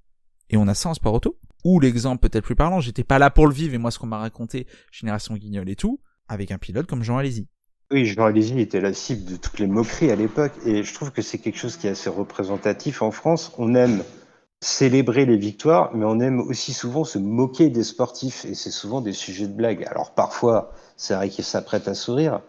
Speaker 2: Et on a ça en sport auto. Ou l'exemple peut-être plus parlant, j'étais pas là pour le vivre et moi ce qu'on m'a raconté, Génération Guignol et tout, avec un pilote comme Jean Alési.
Speaker 1: Oui, Jean Alési était la cible de toutes les moqueries à l'époque et je trouve que c'est quelque chose qui est assez représentatif en France. On aime célébrer les victoires, mais on aime aussi souvent se moquer des sportifs et c'est souvent des sujets de blague. Alors parfois, c'est vrai qu'ils s'apprêtent à sourire,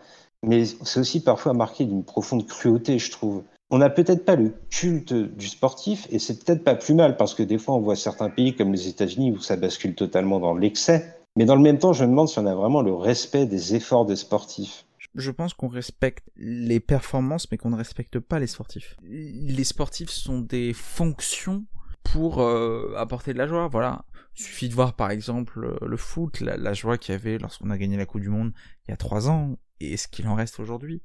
Speaker 1: mais c'est aussi parfois marqué d'une profonde cruauté, je trouve. On n'a peut-être pas le culte du sportif, et c'est peut-être pas plus mal, parce que des fois on voit certains pays comme les États-Unis où ça bascule totalement dans l'excès. Mais dans le même temps, je me demande si on a vraiment le respect des efforts des sportifs.
Speaker 2: Je pense qu'on respecte les performances, mais qu'on ne respecte pas les sportifs. Les sportifs sont des fonctions pour euh, apporter de la joie. Voilà, il suffit de voir par exemple le foot, la, la joie qu'il y avait lorsqu'on a gagné la Coupe du Monde il y a trois ans, et ce qu'il en reste aujourd'hui.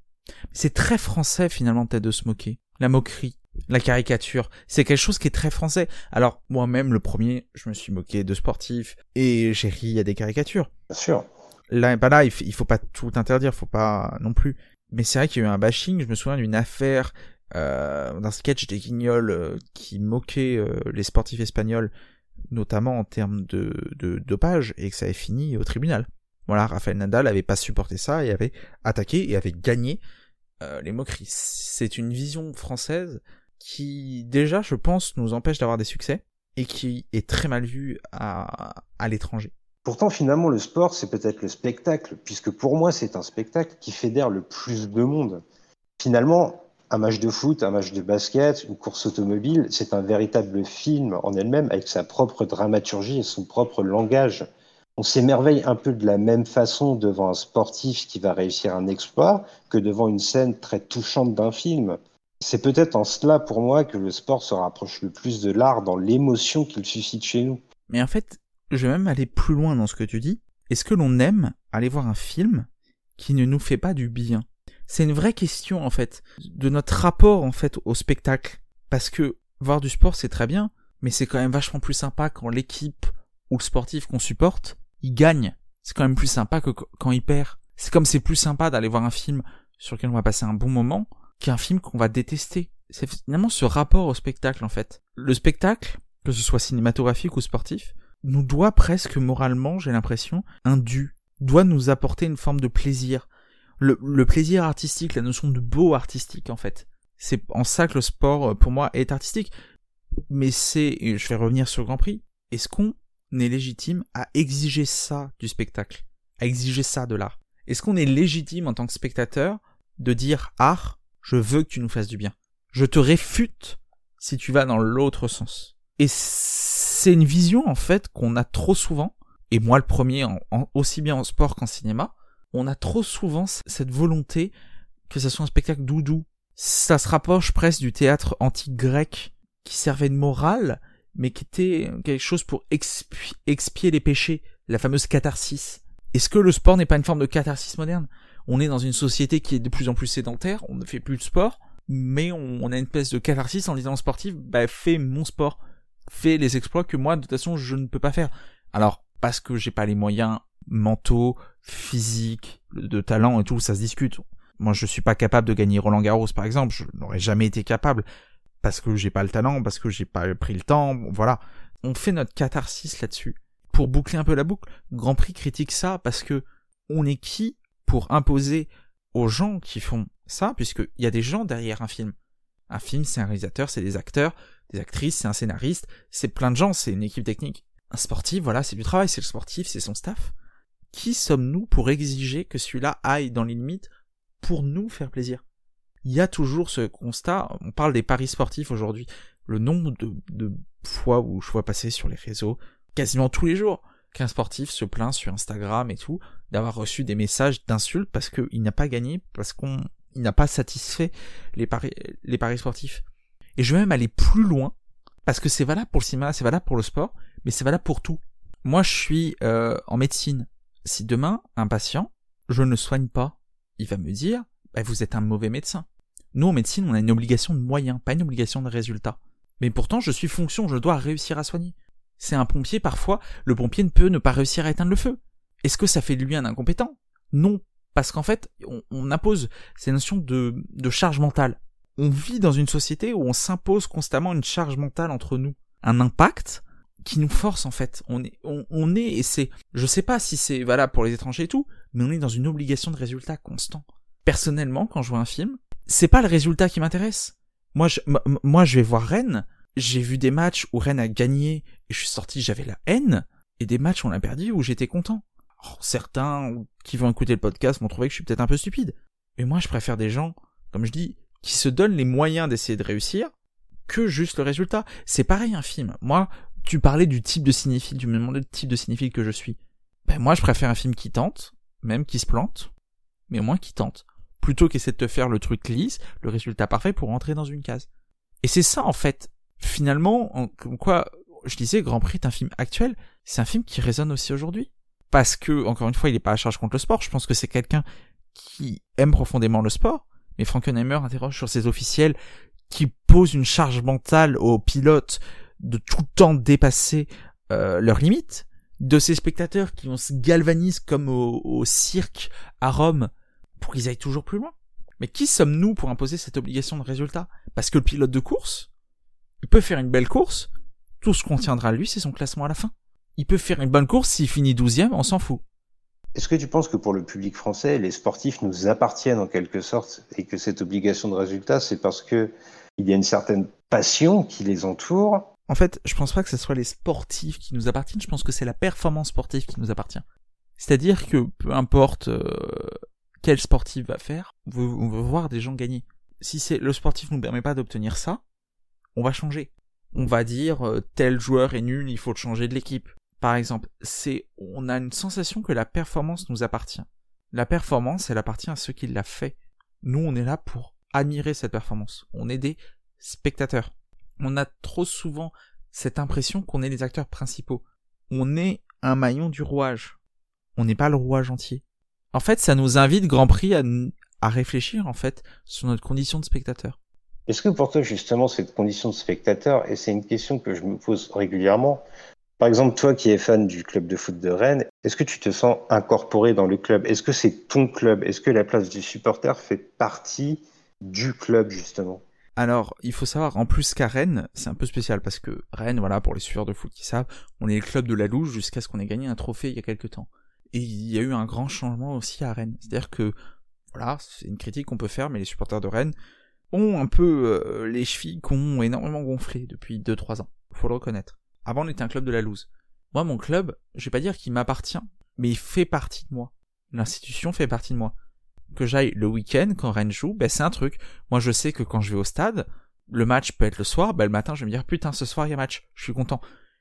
Speaker 2: C'est très français finalement peut-être de se moquer. La moquerie, la caricature, c'est quelque chose qui est très français. Alors moi-même le premier, je me suis moqué de sportifs et j'ai ri à des caricatures.
Speaker 1: Bien sûr.
Speaker 2: Là, bah là, il, faut pas tout interdire, faut pas non plus. Mais c'est vrai qu'il y a eu un bashing. Je me souviens d'une affaire euh, d'un sketch des Guignols euh, qui moquait euh, les sportifs espagnols, notamment en termes de, dopage, et que ça avait fini au tribunal. Voilà, Rafael Nadal avait pas supporté ça et avait attaqué et avait gagné euh, les moqueries. C'est une vision française qui déjà, je pense, nous empêche d'avoir des succès et qui est très mal vue à l'étranger.
Speaker 1: Pourtant, finalement, le sport, c'est peut-être le spectacle, puisque pour moi, c'est un spectacle qui fédère le plus de monde. Finalement, un match de foot, un match de basket, une course automobile, c'est un véritable film en elle-même avec sa propre dramaturgie et son propre langage on s'émerveille un peu de la même façon devant un sportif qui va réussir un exploit que devant une scène très touchante d'un film. C'est peut-être en cela pour moi que le sport se rapproche le plus de l'art dans l'émotion qu'il suscite chez nous.
Speaker 2: Mais en fait, je vais même aller plus loin dans ce que tu dis. Est-ce que l'on aime aller voir un film qui ne nous fait pas du bien? C'est une vraie question en fait de notre rapport en fait au spectacle parce que voir du sport c'est très bien, mais c'est quand même vachement plus sympa quand l'équipe ou le sportif qu'on supporte il gagne. C'est quand même plus sympa que quand il perd. C'est comme c'est plus sympa d'aller voir un film sur lequel on va passer un bon moment qu'un film qu'on va détester. C'est finalement ce rapport au spectacle en fait. Le spectacle, que ce soit cinématographique ou sportif, nous doit presque moralement, j'ai l'impression, un dû, doit nous apporter une forme de plaisir. Le, le plaisir artistique, la notion de beau artistique en fait. C'est en ça que le sport, euh, pour moi, est artistique. Mais c'est, je vais revenir sur le Grand Prix, est-ce qu'on est légitime à exiger ça du spectacle, à exiger ça de l'art? Est-ce qu'on est légitime en tant que spectateur de dire art, je veux que tu nous fasses du bien. Je te réfute si tu vas dans l'autre sens. Et c'est une vision en fait qu'on a trop souvent, et moi le premier, aussi bien en sport qu'en cinéma, on a trop souvent cette volonté que ça soit un spectacle doudou. Ça se rapproche presque du théâtre antique grec qui servait de morale mais qui était quelque chose pour expier les péchés, la fameuse catharsis. Est-ce que le sport n'est pas une forme de catharsis moderne? On est dans une société qui est de plus en plus sédentaire, on ne fait plus de sport, mais on, a une espèce de catharsis en disant sportif, bah fais mon sport, fais les exploits que moi de toute façon je ne peux pas faire. Alors parce que j'ai pas les moyens mentaux, physiques, de talent et tout, ça se discute. Moi je suis pas capable de gagner Roland Garros par exemple, je n'aurais jamais été capable parce que j'ai pas le talent, parce que j'ai pas pris le temps, voilà. On fait notre catharsis là-dessus. Pour boucler un peu la boucle, Grand Prix critique ça parce que on est qui pour imposer aux gens qui font ça, puisqu'il y a des gens derrière un film. Un film, c'est un réalisateur, c'est des acteurs, des actrices, c'est un scénariste, c'est plein de gens, c'est une équipe technique. Un sportif, voilà, c'est du travail, c'est le sportif, c'est son staff. Qui sommes-nous pour exiger que celui-là aille dans les limites pour nous faire plaisir? Il y a toujours ce constat, on parle des paris sportifs aujourd'hui, le nombre de, fois où je vois passer sur les réseaux, quasiment tous les jours, qu'un sportif se plaint sur Instagram et tout, d'avoir reçu des messages d'insultes parce qu'il n'a pas gagné, parce qu'on n'a pas satisfait les paris, les paris sportifs. Et je vais même aller plus loin, parce que c'est valable pour le cinéma, c'est valable pour le sport, mais c'est valable pour tout. Moi, je suis euh, en médecine. Si demain, un patient, je ne soigne pas, il va me dire, bah, vous êtes un mauvais médecin. Nous, en médecine, on a une obligation de moyens, pas une obligation de résultat. Mais pourtant, je suis fonction, je dois réussir à soigner. C'est un pompier, parfois, le pompier ne peut ne pas réussir à éteindre le feu. Est-ce que ça fait de lui un incompétent? Non, parce qu'en fait, on, impose ces notions de, de charge mentale. On vit dans une société où on s'impose constamment une charge mentale entre nous, un impact qui nous force en fait. On est, on, est et c'est, je sais pas si c'est valable pour les étrangers et tout, mais on est dans une obligation de résultat constant. Personnellement, quand je vois un film, c'est pas le résultat qui m'intéresse. Moi, je, moi, je vais voir Rennes. J'ai vu des matchs où Rennes a gagné et je suis sorti, j'avais la haine, et des matchs où on a perdu où j'étais content. Oh, certains qui vont écouter le podcast vont trouver que je suis peut-être un peu stupide. Mais moi, je préfère des gens, comme je dis, qui se donnent les moyens d'essayer de réussir que juste le résultat. C'est pareil un film. Moi, tu parlais du type de cinéphile, tu me demandais le type de cinéphile que je suis. Ben moi, je préfère un film qui tente, même qui se plante, mais au moins qui tente, plutôt qu'essayer de te faire le truc lisse, le résultat parfait pour rentrer dans une case. Et c'est ça en fait. Finalement, comme quoi, je disais, Grand Prix est un film actuel, c'est un film qui résonne aussi aujourd'hui parce que, encore une fois, il n'est pas à charge contre le sport. Je pense que c'est quelqu'un qui aime profondément le sport. Mais Frankenheimer interroge sur ses officiels qui posent une charge mentale aux pilotes de tout le temps dépasser euh, leurs limites, de ces spectateurs qui on se galvanise comme au, au cirque à Rome pour qu'ils aillent toujours plus loin. Mais qui sommes-nous pour imposer cette obligation de résultat? Parce que le pilote de course, il peut faire une belle course, tout ce qu'on tiendra à lui, c'est son classement à la fin il peut faire une bonne course, s'il finit douzième, on s'en fout.
Speaker 1: Est-ce que tu penses que pour le public français, les sportifs nous appartiennent en quelque sorte et que cette obligation de résultat, c'est parce que il y a une certaine passion qui les entoure
Speaker 2: En fait, je pense pas que ce soit les sportifs qui nous appartiennent, je pense que c'est la performance sportive qui nous appartient. C'est-à-dire que peu importe euh, quel sportif va faire, on veut, voir des gens gagner. Si c'est le sportif nous permet pas d'obtenir ça, on va changer. On va dire euh, tel joueur est nul, il faut changer de l'équipe par exemple, c'est on a une sensation que la performance nous appartient. La performance, elle appartient à ceux qui l'a fait. Nous, on est là pour admirer cette performance. On est des spectateurs. On a trop souvent cette impression qu'on est les acteurs principaux. On est un maillon du rouage. On n'est pas le rouage entier. En fait, ça nous invite Grand Prix à, réfléchir en fait sur notre condition de spectateur.
Speaker 1: Est-ce que pour toi justement cette condition de spectateur, et c'est une question que je me pose régulièrement, par exemple, toi qui es fan du club de foot de Rennes, est-ce que tu te sens incorporé dans le club? Est-ce que c'est ton club? Est-ce que la place du supporter fait partie du club justement?
Speaker 2: Alors, il faut savoir, en plus qu'à Rennes, c'est un peu spécial parce que Rennes, voilà, pour les suiveurs de foot qui savent, on est le club de la louche jusqu'à ce qu'on ait gagné un trophée il y a quelques temps. Et il y a eu un grand changement aussi à Rennes. C'est-à-dire que, voilà, c'est une critique qu'on peut faire, mais les supporters de Rennes ont un peu euh, les chevilles qu'on énormément gonflé depuis 2-3 ans. Faut le reconnaître. Avant, on était un club de la loose. Moi, mon club, je vais pas dire qu'il m'appartient, mais il fait partie de moi. L'institution fait partie de moi. Que j'aille le week-end quand Rennes joue, ben c'est un truc. Moi, je sais que quand je vais au stade, le match peut être le soir, ben le matin, je vais me dire putain, ce soir il y a match, je suis content.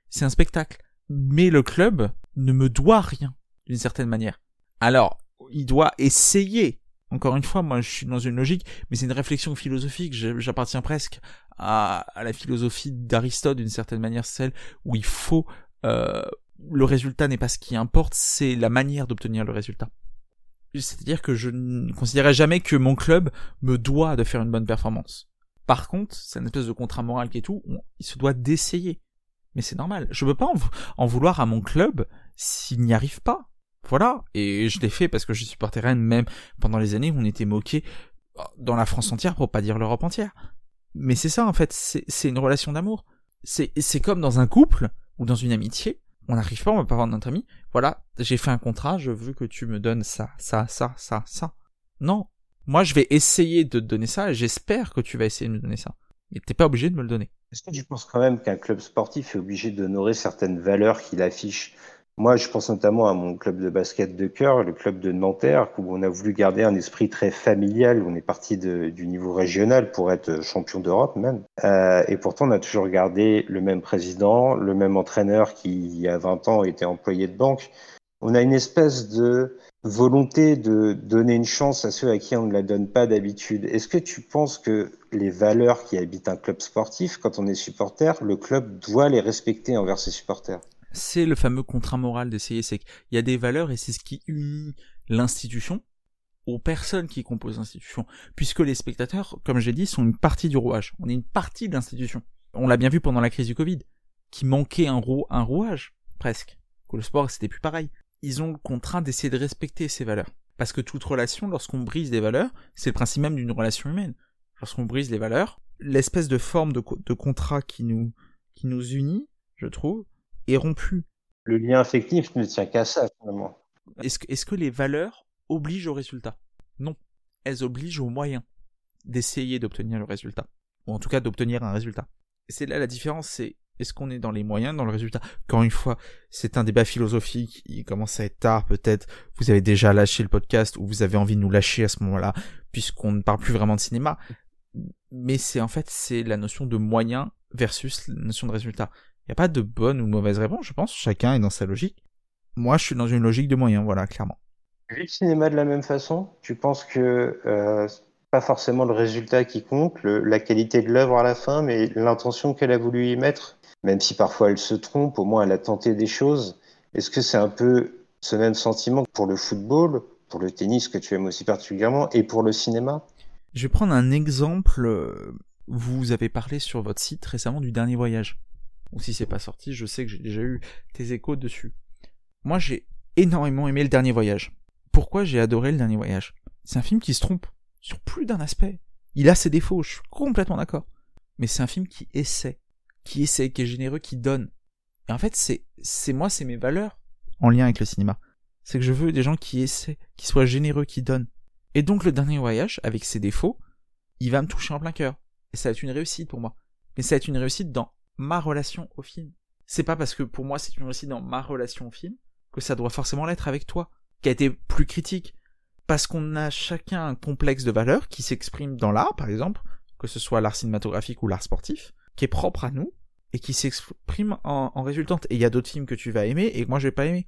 Speaker 2: C'est un spectacle. Mais le club ne me doit rien, d'une certaine manière. Alors, il doit essayer. Encore une fois, moi, je suis dans une logique, mais c'est une réflexion philosophique. J'appartiens presque à, la philosophie d'Aristote d'une certaine manière, celle où il faut euh, le résultat n'est pas ce qui importe, c'est la manière d'obtenir le résultat. C'est-à-dire que je ne considérais jamais que mon club me doit de faire une bonne performance. Par contre, c'est une espèce de contrat moral qui est tout, il se doit d'essayer. Mais c'est normal. Je peux pas en, vouloir à mon club s'il n'y arrive pas. Voilà. Et je l'ai fait parce que je supportais Rennes même pendant les années où on était moqué dans la France entière pour pas dire l'Europe entière. Mais c'est ça en fait, c'est une relation d'amour. C'est comme dans un couple ou dans une amitié. On n'arrive pas, on va pas voir notre ami. Voilà, j'ai fait un contrat, je veux que tu me donnes ça, ça, ça, ça, ça. Non, Moi, je vais essayer de te donner ça, et j'espère que tu vas essayer de me donner ça. Mais t'es pas obligé de me le donner.
Speaker 1: Est-ce que tu penses quand même qu'un club sportif est obligé d'honorer certaines valeurs qu'il affiche Moi, je pense notamment à mon club de basket de cœur, le club de Nanterre, où on a voulu garder un esprit très familial. On est parti du niveau régional pour être champion d'Europe même. Euh, et pourtant, on a toujours gardé le même président, le même entraîneur qui, il y a 20 ans, était employé de banque. On a une espèce de volonté de donner une chance à ceux à qui on ne la donne pas d'habitude. Est-ce que tu penses que les valeurs qui habitent un club sportif, quand on est supporter, le club doit les respecter envers ses supporters?
Speaker 2: C'est le fameux contrat moral d'essayer, c'est qu'il y a des valeurs et c'est ce qui unit l'institution aux personnes qui composent l'institution, puisque les spectateurs, comme j'ai dit, sont une partie du rouage. On est une partie de l'institution. On l'a bien vu pendant la crise du Covid, qui manquait un, un rouage, presque. Que le sport, c'était plus pareil ils ont le contrat d'essayer de respecter ces valeurs. Parce que toute relation, lorsqu'on brise des valeurs, c'est le principe même d'une relation humaine. Lorsqu'on brise les valeurs, l'espèce de forme de, contrat qui nous, qui nous unit, je trouve, est rompue.
Speaker 1: Le lien affectif ne tient qu'à ça, finalement.
Speaker 2: Est-ce que, les valeurs obligent au résultat? Non. Elles obligent au moyen d'essayer d'obtenir le résultat. Ou en tout cas d'obtenir un résultat. c'est là la différence, c'est est-ce qu'on est dans les moyens, dans le résultat? Encore une fois, c'est un débat philosophique, il commence à être tard peut-être, vous avez déjà lâché le podcast ou vous avez envie de nous lâcher à ce moment-là, puisqu'on ne parle plus vraiment de cinéma. Mais c'est en fait, c'est la notion de moyen versus la notion de résultat. Il n'y a pas de bonne ou mauvaise réponse, je pense, chacun est dans sa logique. Moi, je suis dans une logique de moyen, voilà, clairement.
Speaker 1: Tu vis le cinéma de la même façon? Tu penses que euh, pas forcément le résultat qui compte, la qualité de l'œuvre à la fin, mais l'intention qu'elle a voulu y mettre? Même si parfois elle se trompe, au moins elle a tenté des choses. Est-ce que c'est un peu ce même sentiment pour le football, pour le tennis que tu aimes aussi particulièrement, et pour le cinéma?
Speaker 2: Je vais prendre un exemple. Vous avez parlé sur votre site récemment du dernier voyage. Ou si c'est pas sorti, je sais que j'ai déjà eu tes échos dessus. Moi, j'ai énormément aimé le dernier voyage. Pourquoi j'ai adoré le dernier voyage? C'est un film qui se trompe sur plus d'un aspect. Il a ses défauts, je suis complètement d'accord. Mais c'est un film qui essaie qui essaie, qui est généreux, qui donne. Et en fait, c'est, c'est moi, c'est mes valeurs en lien avec le cinéma. C'est que je veux des gens qui essaient, qui soient généreux, qui donnent. Et donc le dernier voyage, avec ses défauts, il va me toucher en plein cœur. Et ça va être une réussite pour moi. Mais ça va être une réussite dans ma relation au film. C'est pas parce que pour moi c'est une réussite dans ma relation au film que ça doit forcément l'être avec toi, qui a été plus critique. Parce qu'on a chacun un complexe de valeurs qui s'exprime dans l'art, par exemple, que ce soit l'art cinématographique ou l'art sportif, qui est propre à nous et qui s'exprime en, résultante. Et il y a d'autres films que tu vas aimer et que moi je vais pas aimer.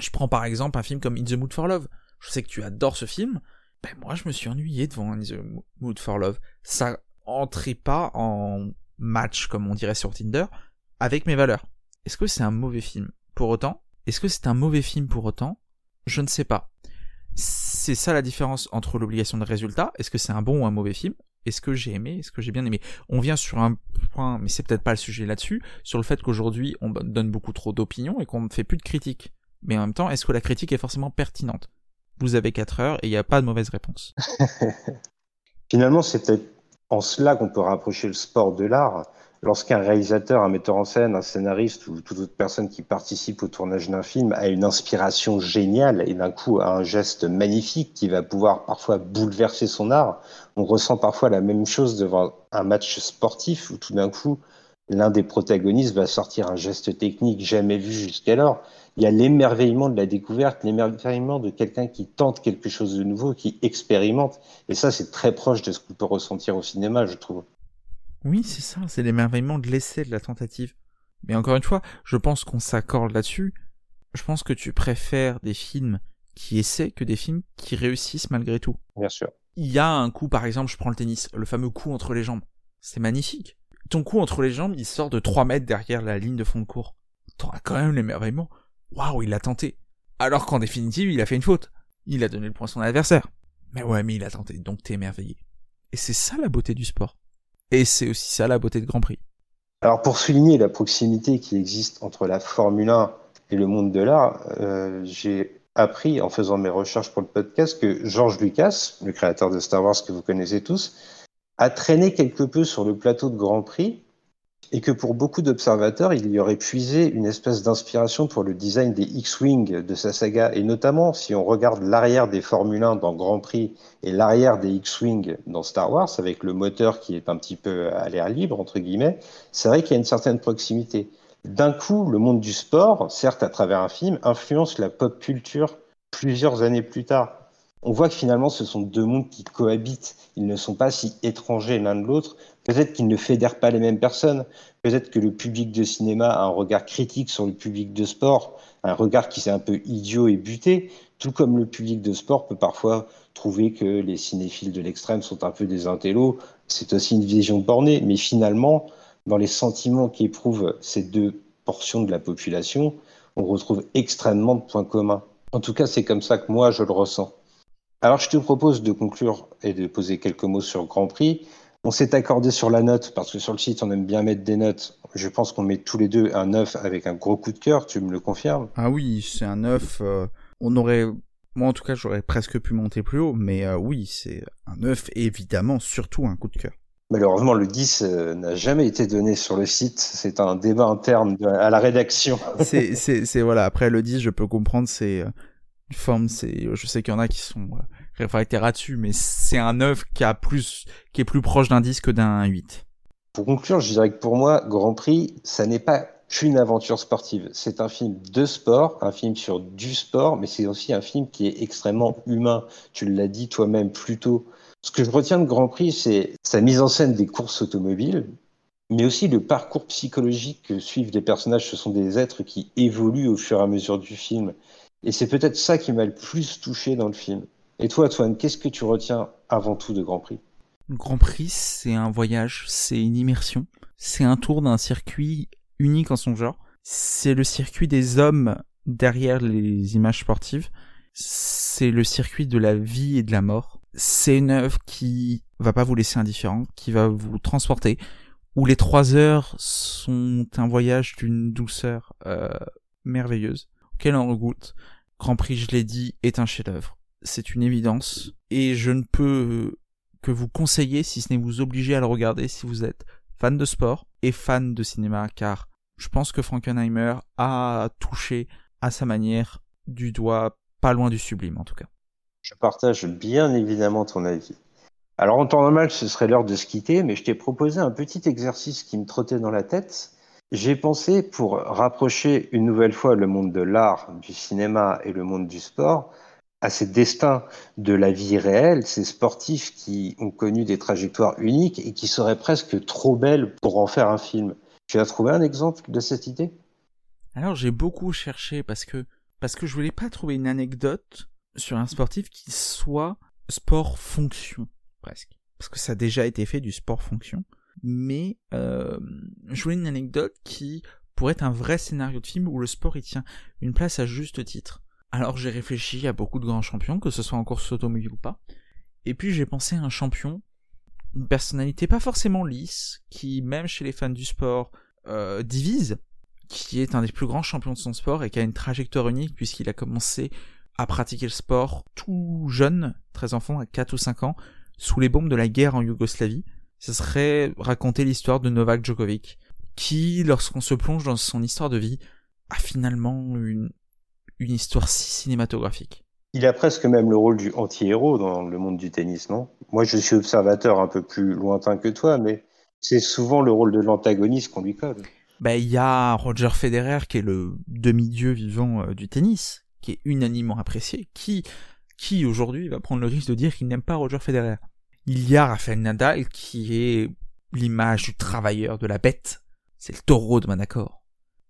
Speaker 2: Je prends par exemple un film comme In the Mood for Love. Je sais que tu adores ce film. Ben moi je me suis ennuyé devant In the Mood for Love. Ça entrait pas en match comme on dirait sur Tinder avec mes valeurs. Est-ce que c'est un mauvais film pour autant? Est-ce que c'est un mauvais film pour autant? Je ne sais pas. C'est ça la différence entre l'obligation de résultat. Est-ce que c'est un bon ou un mauvais film? Est-ce que j'ai aimé? Est-ce que j'ai bien aimé? On vient sur un point, mais c'est peut-être pas le sujet là-dessus, sur le fait qu'aujourd'hui on donne beaucoup trop d'opinions et qu'on ne fait plus de critiques. Mais en même temps, est-ce que la critique est forcément pertinente? Vous avez 4 heures et il n'y a pas de mauvaise réponse.
Speaker 1: Finalement, c'est peut-être en cela qu'on peut rapprocher le sport de l'art lorsqu'un réalisateur, un metteur en scène, un scénariste ou toute autre personne qui participe au tournage d'un film a une inspiration géniale et d'un coup a un geste magnifique qui va pouvoir parfois bouleverser son art, on ressent parfois la même chose devant un match sportif où tout d'un coup l'un des protagonistes va sortir un geste technique jamais vu jusqu'alors. Il y a l'émerveillement de la découverte, l'émerveillement de quelqu'un qui tente quelque chose de nouveau, qui expérimente. Et ça, c'est très proche de ce qu'on peut ressentir au cinéma, je trouve.
Speaker 2: Oui, c'est ça, c'est l'émerveillement de l'essai, de la tentative. Mais encore une fois, je pense qu'on s'accorde là-dessus. Je pense que tu préfères des films qui essaient que des films qui réussissent malgré tout.
Speaker 1: Bien sûr.
Speaker 2: Il y a un coup, par exemple, je prends le tennis, le fameux coup entre les jambes. C'est magnifique. Ton coup entre les jambes, il sort de 3 mètres derrière la ligne de fond de cours. T'auras quand même l'émerveillement. Waouh, il l'a tenté. Alors qu'en définitive, il a fait une faute. Il a donné le point à son adversaire. Mais ouais, mais il a tenté, donc t'es émerveillé. Et c'est ça la beauté du sport. Et c'est aussi ça la beauté de Grand Prix.
Speaker 1: Alors pour souligner la proximité qui existe entre la Formule 1 et le monde de l'art, euh, j'ai appris en faisant mes recherches pour le podcast que George Lucas, le créateur de Star Wars que vous connaissez tous, a traîné quelque peu sur le plateau de Grand Prix et que pour beaucoup d'observateurs, il y aurait puisé une espèce d'inspiration pour le design des X-Wing de sa saga, et notamment si on regarde l'arrière des Formule 1 dans Grand Prix et l'arrière des X-Wing dans Star Wars, avec le moteur qui est un petit peu à l'air libre, entre guillemets, c'est vrai qu'il y a une certaine proximité. D'un coup, le monde du sport, certes à travers un film, influence la pop culture plusieurs années plus tard. On voit que finalement, ce sont deux mondes qui cohabitent. Ils ne sont pas si étrangers l'un de l'autre. Peut-être qu'ils ne fédèrent pas les mêmes personnes. Peut-être que le public de cinéma a un regard critique sur le public de sport, un regard qui s'est un peu idiot et buté, tout comme le public de sport peut parfois trouver que les cinéphiles de l'extrême sont un peu des intellos. C'est aussi une vision bornée, mais finalement, dans les sentiments qu'éprouvent ces deux portions de la population, on retrouve extrêmement de points communs. En tout cas, c'est comme ça que moi, je le ressens. Alors, je te propose de conclure et de poser quelques mots sur Grand Prix. On s'est accordé sur la note parce que sur le site, on aime bien mettre des notes. Je pense qu'on met tous les deux un 9 avec un gros coup de cœur. Tu me le confirmes?
Speaker 2: Ah oui, c'est un 9. Euh, on aurait, moi en tout cas, j'aurais presque pu monter plus haut, mais euh, oui, c'est un 9 et évidemment surtout un coup de cœur.
Speaker 1: Malheureusement, le 10 euh, n'a jamais été donné sur le site. C'est un débat interne à la rédaction.
Speaker 2: c'est, c'est, voilà. Après le 10, je peux comprendre, c'est une forme. C'est, je sais qu'il y en a qui sont réfractaires là-dessus, mais c'est un 9 qui a plus, qui est plus proche d'un 10 que d'un 8.
Speaker 1: Pour conclure, je dirais que pour moi, Grand Prix, ça n'est pas qu'une aventure sportive. C'est un film de sport, un film sur du sport, mais c'est aussi un film qui est extrêmement humain. Tu l'as dit toi-même plus tôt. Ce que je retiens de Grand Prix, c'est sa mise en scène des courses automobiles, mais aussi le parcours psychologique que suivent les personnages. Ce sont des êtres qui évoluent au fur et à mesure du film. Et c'est peut-être ça qui m'a le plus touché dans le film. Et toi, Antoine, qu'est-ce que tu retiens avant tout de Grand Prix?
Speaker 2: Grand Prix, c'est un voyage, c'est une immersion, c'est un tour d'un circuit unique en son genre. C'est le circuit des hommes derrière les images sportives. C'est le circuit de la vie et de la mort c'est une œuvre qui va pas vous laisser indifférent, qui va vous transporter, où les trois heures sont un voyage d'une douceur euh, merveilleuse, auquel on regoute. Grand Prix, je l'ai dit, est un chef-d'œuvre. C'est une évidence, et je ne peux que vous conseiller, si ce n'est vous obliger à le regarder, si vous êtes fan de sport et fan de cinéma, car je pense que Frankenheimer a touché à sa manière du doigt pas loin du sublime en tout cas.
Speaker 1: Je partage bien évidemment ton avis. Alors en temps normal, ce serait l'heure de se quitter, mais je t'ai proposé un petit exercice qui me trottait dans la tête. J'ai pensé, pour rapprocher une nouvelle fois le monde de l'art, du cinéma et le monde du sport, à ces destins de la vie réelle, ces sportifs qui ont connu des trajectoires uniques et qui seraient presque trop belles pour en faire un film. Tu as trouvé un exemple de cette idée?
Speaker 2: Alors j'ai beaucoup cherché parce que parce que je voulais pas trouver une anecdote sur un sportif qui soit sport fonction presque. Parce que ça a déjà été fait du sport fonction. Mais euh, je voulais une anecdote qui pourrait être un vrai scénario de film où le sport y tient une place à juste titre alors j'ai réfléchi à beaucoup de grands champions que ce soit en course automobile ou pas et puis j'ai pensé à un champion une personnalité pas forcément lisse qui même chez les fans du sport euh, divise qui est un des plus grands champions de son sport et qui a une trajectoire unique puisqu'il a commencé à pratiquer le sport tout jeune, très enfant, à 4 ou 5 ans, sous les bombes de la guerre en Yougoslavie. Ce serait raconter l'histoire de Novak Djokovic, qui, lorsqu'on se plonge dans son histoire de vie, a finalement une, une histoire si cinématographique.
Speaker 1: Il a presque même le rôle du anti-héros dans le monde du tennis, non? Moi, je suis observateur un peu plus lointain que toi, mais c'est souvent le rôle de l'antagoniste qu'on lui colle.
Speaker 2: Ben, il y a Roger Federer qui est le demi-dieu vivant euh, du tennis, qui est unanimement apprécié, qui, qui aujourd'hui va prendre le risque de dire qu'il n'aime pas Roger Federer. Il y a Rafael Nadal qui est l'image du travailleur, de la bête. C'est le taureau de Manacor.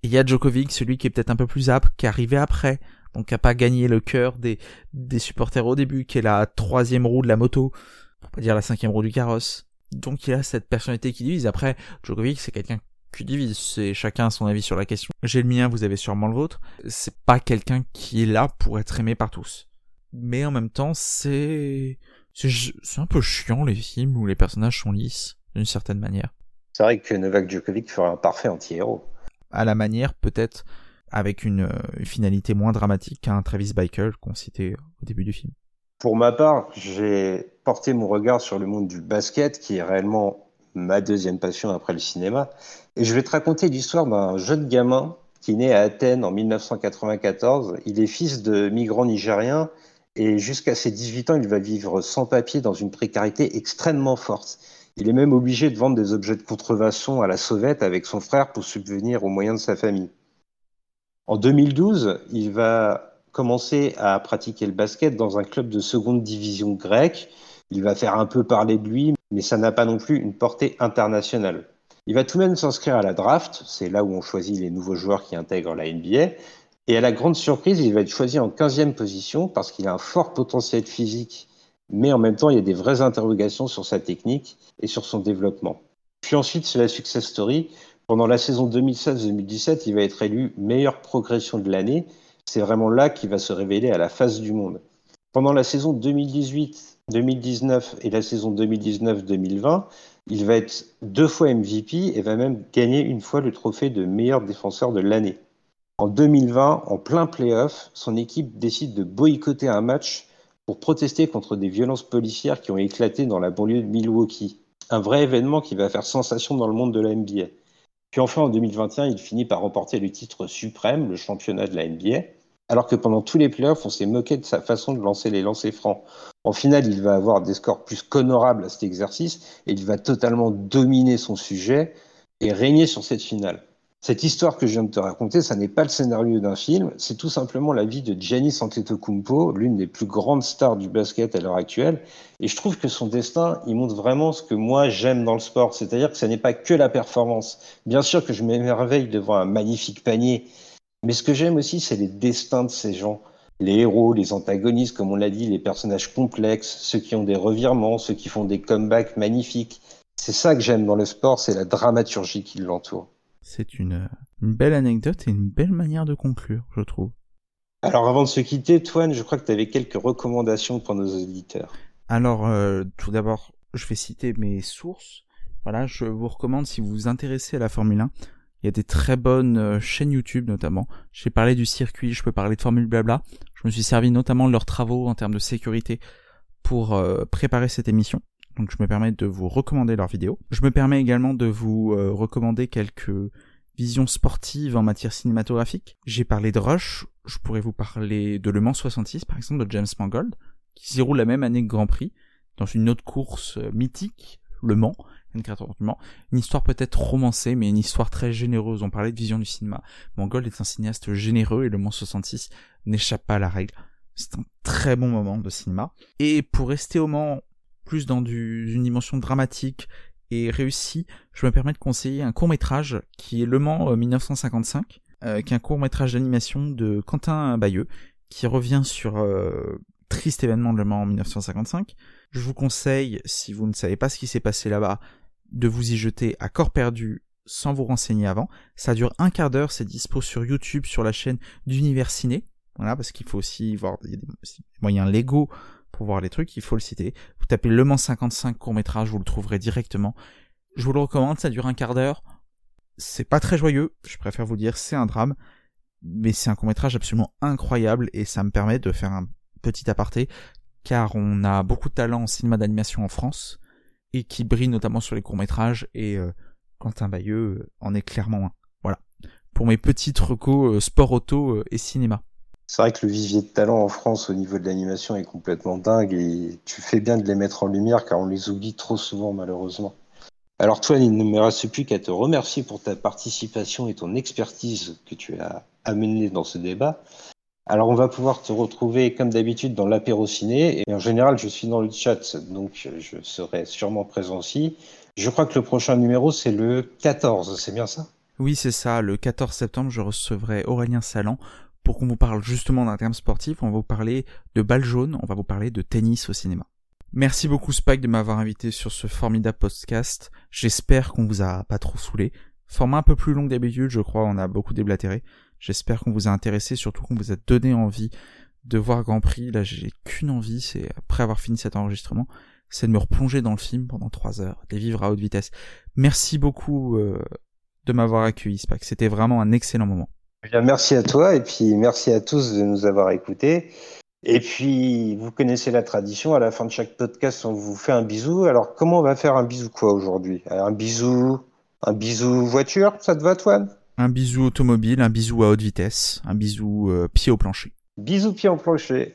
Speaker 2: Il y a Djokovic, celui qui est peut-être un peu plus âpre, qui est arrivé après, donc qui a pas gagné le cœur des, des supporters au début, qui est la troisième roue de la moto, pour pas dire la cinquième roue du carrosse. Donc il a cette personnalité qui divise. Après, Djokovic, c'est quelqu'un qui divise, c'est chacun son avis sur la question. J'ai le mien, vous avez sûrement le vôtre. C'est pas quelqu'un qui est là pour être aimé par tous. Mais en même temps, c'est c'est un peu chiant les films où les personnages sont lisses d'une certaine manière.
Speaker 1: C'est vrai que Novak Djokovic ferait un parfait anti-héros.
Speaker 2: À la manière peut-être avec une, une, finalité moins dramatique qu'un Travis Bickle qu'on citait au début du film.
Speaker 1: Pour ma part, j'ai porté mon regard sur le monde du basket qui est réellement ma deuxième passion après le cinéma. Et je vais te raconter l'histoire d'un jeune gamin qui naît à Athènes en 1994. Il est fils de migrants nigériens et jusqu'à ses 18 ans, il va vivre sans papier dans une précarité extrêmement forte. Il est même obligé de vendre des objets de contrefaçon à la sauvette avec son frère pour subvenir aux moyens de sa famille. En 2012, il va commencer à pratiquer le basket dans un club de seconde division grecque. Il va faire un peu parler de lui, mais ça n'a pas non plus une portée internationale. Il va tout de même s'inscrire à la draft, c'est là où on choisit les nouveaux joueurs qui intègrent la NBA. Et à la grande surprise, il va être choisi en 15e position parce qu'il a un fort potentiel physique, mais en même temps, il y a des vraies interrogations sur sa technique et sur son développement. Puis ensuite, c'est la success story. Pendant la saison 2016-2017, il va être élu meilleure progression de l'année. C'est vraiment là qu'il va se révéler à la face du monde. Pendant la saison 2018-2019 et la saison 2019-2020, il va être deux fois MVP et va même gagner une fois le trophée de meilleur défenseur de l'année. En 2020, en plein playoff, son équipe décide de boycotter un match pour protester contre des violences policières qui ont éclaté dans la banlieue de Milwaukee. Un vrai événement qui va faire sensation dans le monde de la NBA. Puis enfin, en 2021, il finit par remporter le titre suprême, le championnat de la NBA, alors que pendant tous les playoffs, on s'est moqué de sa façon de lancer les lancers francs. En finale, il va avoir des scores plus qu'honorables à cet exercice et il va totalement dominer son sujet et régner sur cette finale. Cette histoire que je viens de te raconter, ça n'est pas le scénario d'un film, c'est tout simplement la vie de Giannis Antetokounmpo, l'une des plus grandes stars du basket à l'heure actuelle. Et je trouve que son destin, il montre vraiment ce que moi j'aime dans le sport, c'est-à-dire que ce n'est pas que la performance. Bien sûr que je m'émerveille devant un magnifique panier, mais ce que j'aime aussi, c'est les destins de ces gens. Les héros, les antagonistes, comme on l'a dit, les personnages complexes, ceux qui ont des revirements, ceux qui font des comebacks magnifiques. C'est ça que j'aime dans le sport, c'est la dramaturgie qui l'entoure.
Speaker 2: C'est une, belle anecdote et une belle manière de conclure, je trouve.
Speaker 1: Alors avant de se quitter, Toine, je crois que tu avais quelques recommandations pour nos auditeurs.
Speaker 2: Alors euh, tout d'abord, je vais citer mes sources. Voilà, je vous recommande si vous vous intéressez à la Formule 1, il y a des très bonnes euh, chaînes YouTube notamment. J'ai parlé du circuit, je peux parler de Formule Blabla. Je me suis servi notamment de leurs travaux en termes de sécurité pour euh, préparer cette émission donc je me permets de vous recommander leurs vidéos. Je me permets également de vous euh, recommander quelques visions sportives en matière cinématographique. J'ai parlé de Rush, je pourrais vous parler de Le Mans 66 par exemple de James Mangold, qui s'y déroule la même année que Grand Prix, dans une autre course euh, mythique, Le Mans, une histoire peut-être romancée, mais une histoire très généreuse. On parlait de vision du cinéma. Mangold est un cinéaste généreux et Le Mans 66 n'échappe pas à la règle. C'est un très bon moment de cinéma. Et pour rester au Mans, plus dans une dimension dramatique et réussie, je me permets de conseiller un court métrage qui est Le Mans 1955, euh, euh, qui est un court métrage d'animation de Quentin Bayeux, qui revient sur euh, triste événement de Le Mans en 1955. Je vous conseille, si vous ne savez pas ce qui s'est passé là-bas, de vous y jeter à corps perdu sans vous renseigner avant. Ça dure un quart d'heure, c'est dispo sur YouTube, sur la chaîne d'Univers Ciné. Voilà, parce qu'il faut aussi voir, il y a des moyens légaux pour voir les trucs, il faut le citer. Vous tapez Le Mans 55 court métrage, vous le trouverez directement. Je vous le recommande, ça dure un quart d'heure. C'est pas très joyeux, je préfère vous dire, c'est un drame. Mais c'est un court métrage absolument incroyable et ça me permet de faire un petit aparté car on a beaucoup de talent en cinéma d'animation en France et qui brille notamment sur les courts métrages et euh, Quentin Bayeux en est clairement un. Voilà. Pour mes petites recos euh, sport auto euh, et cinéma.
Speaker 1: C'est vrai que le vivier de talent en France au niveau de l'animation est complètement dingue et tu fais bien de les mettre en lumière car on les oublie trop souvent malheureusement. Alors toi, il ne me reste plus qu'à te remercier pour ta participation et ton expertise que tu as amenée dans ce débat. Alors on va pouvoir te retrouver comme d'habitude dans l'apéro ciné et en général je suis dans le chat donc je serai sûrement présent aussi. Je crois que le prochain numéro c'est le 14, c'est bien ça?
Speaker 2: Oui c'est ça, le 14 septembre je recevrai Aurélien Salan pour qu'on vous parle justement d'un terme sportif, on va vous parler de balle jaune, on va vous parler de tennis au cinéma. Merci beaucoup Spike de m'avoir invité sur ce formidable podcast. J'espère qu'on vous a pas trop saoulé. Format un peu plus long que d'habitude, je crois, on a beaucoup déblatéré. J'espère qu'on vous a intéressé, surtout qu'on vous a donné envie de voir Grand Prix. Là, j'ai qu'une envie, c'est après avoir fini cet enregistrement, c'est de me replonger dans le film pendant trois heures, de vivre à haute vitesse. Merci beaucoup euh, de m'avoir accueilli, Spike. C'était vraiment un excellent moment.
Speaker 1: Eh bien, merci à toi et puis merci à tous de nous avoir écoutés. Et puis, vous connaissez la tradition, à la fin de chaque podcast, on vous fait un bisou. Alors, comment on va faire un bisou quoi aujourd'hui? Un bisou, un bisou voiture, ça te va, Toine?
Speaker 2: Un bisou automobile, un bisou à haute vitesse, un bisou euh, pied au plancher.
Speaker 1: Bisou pied au plancher.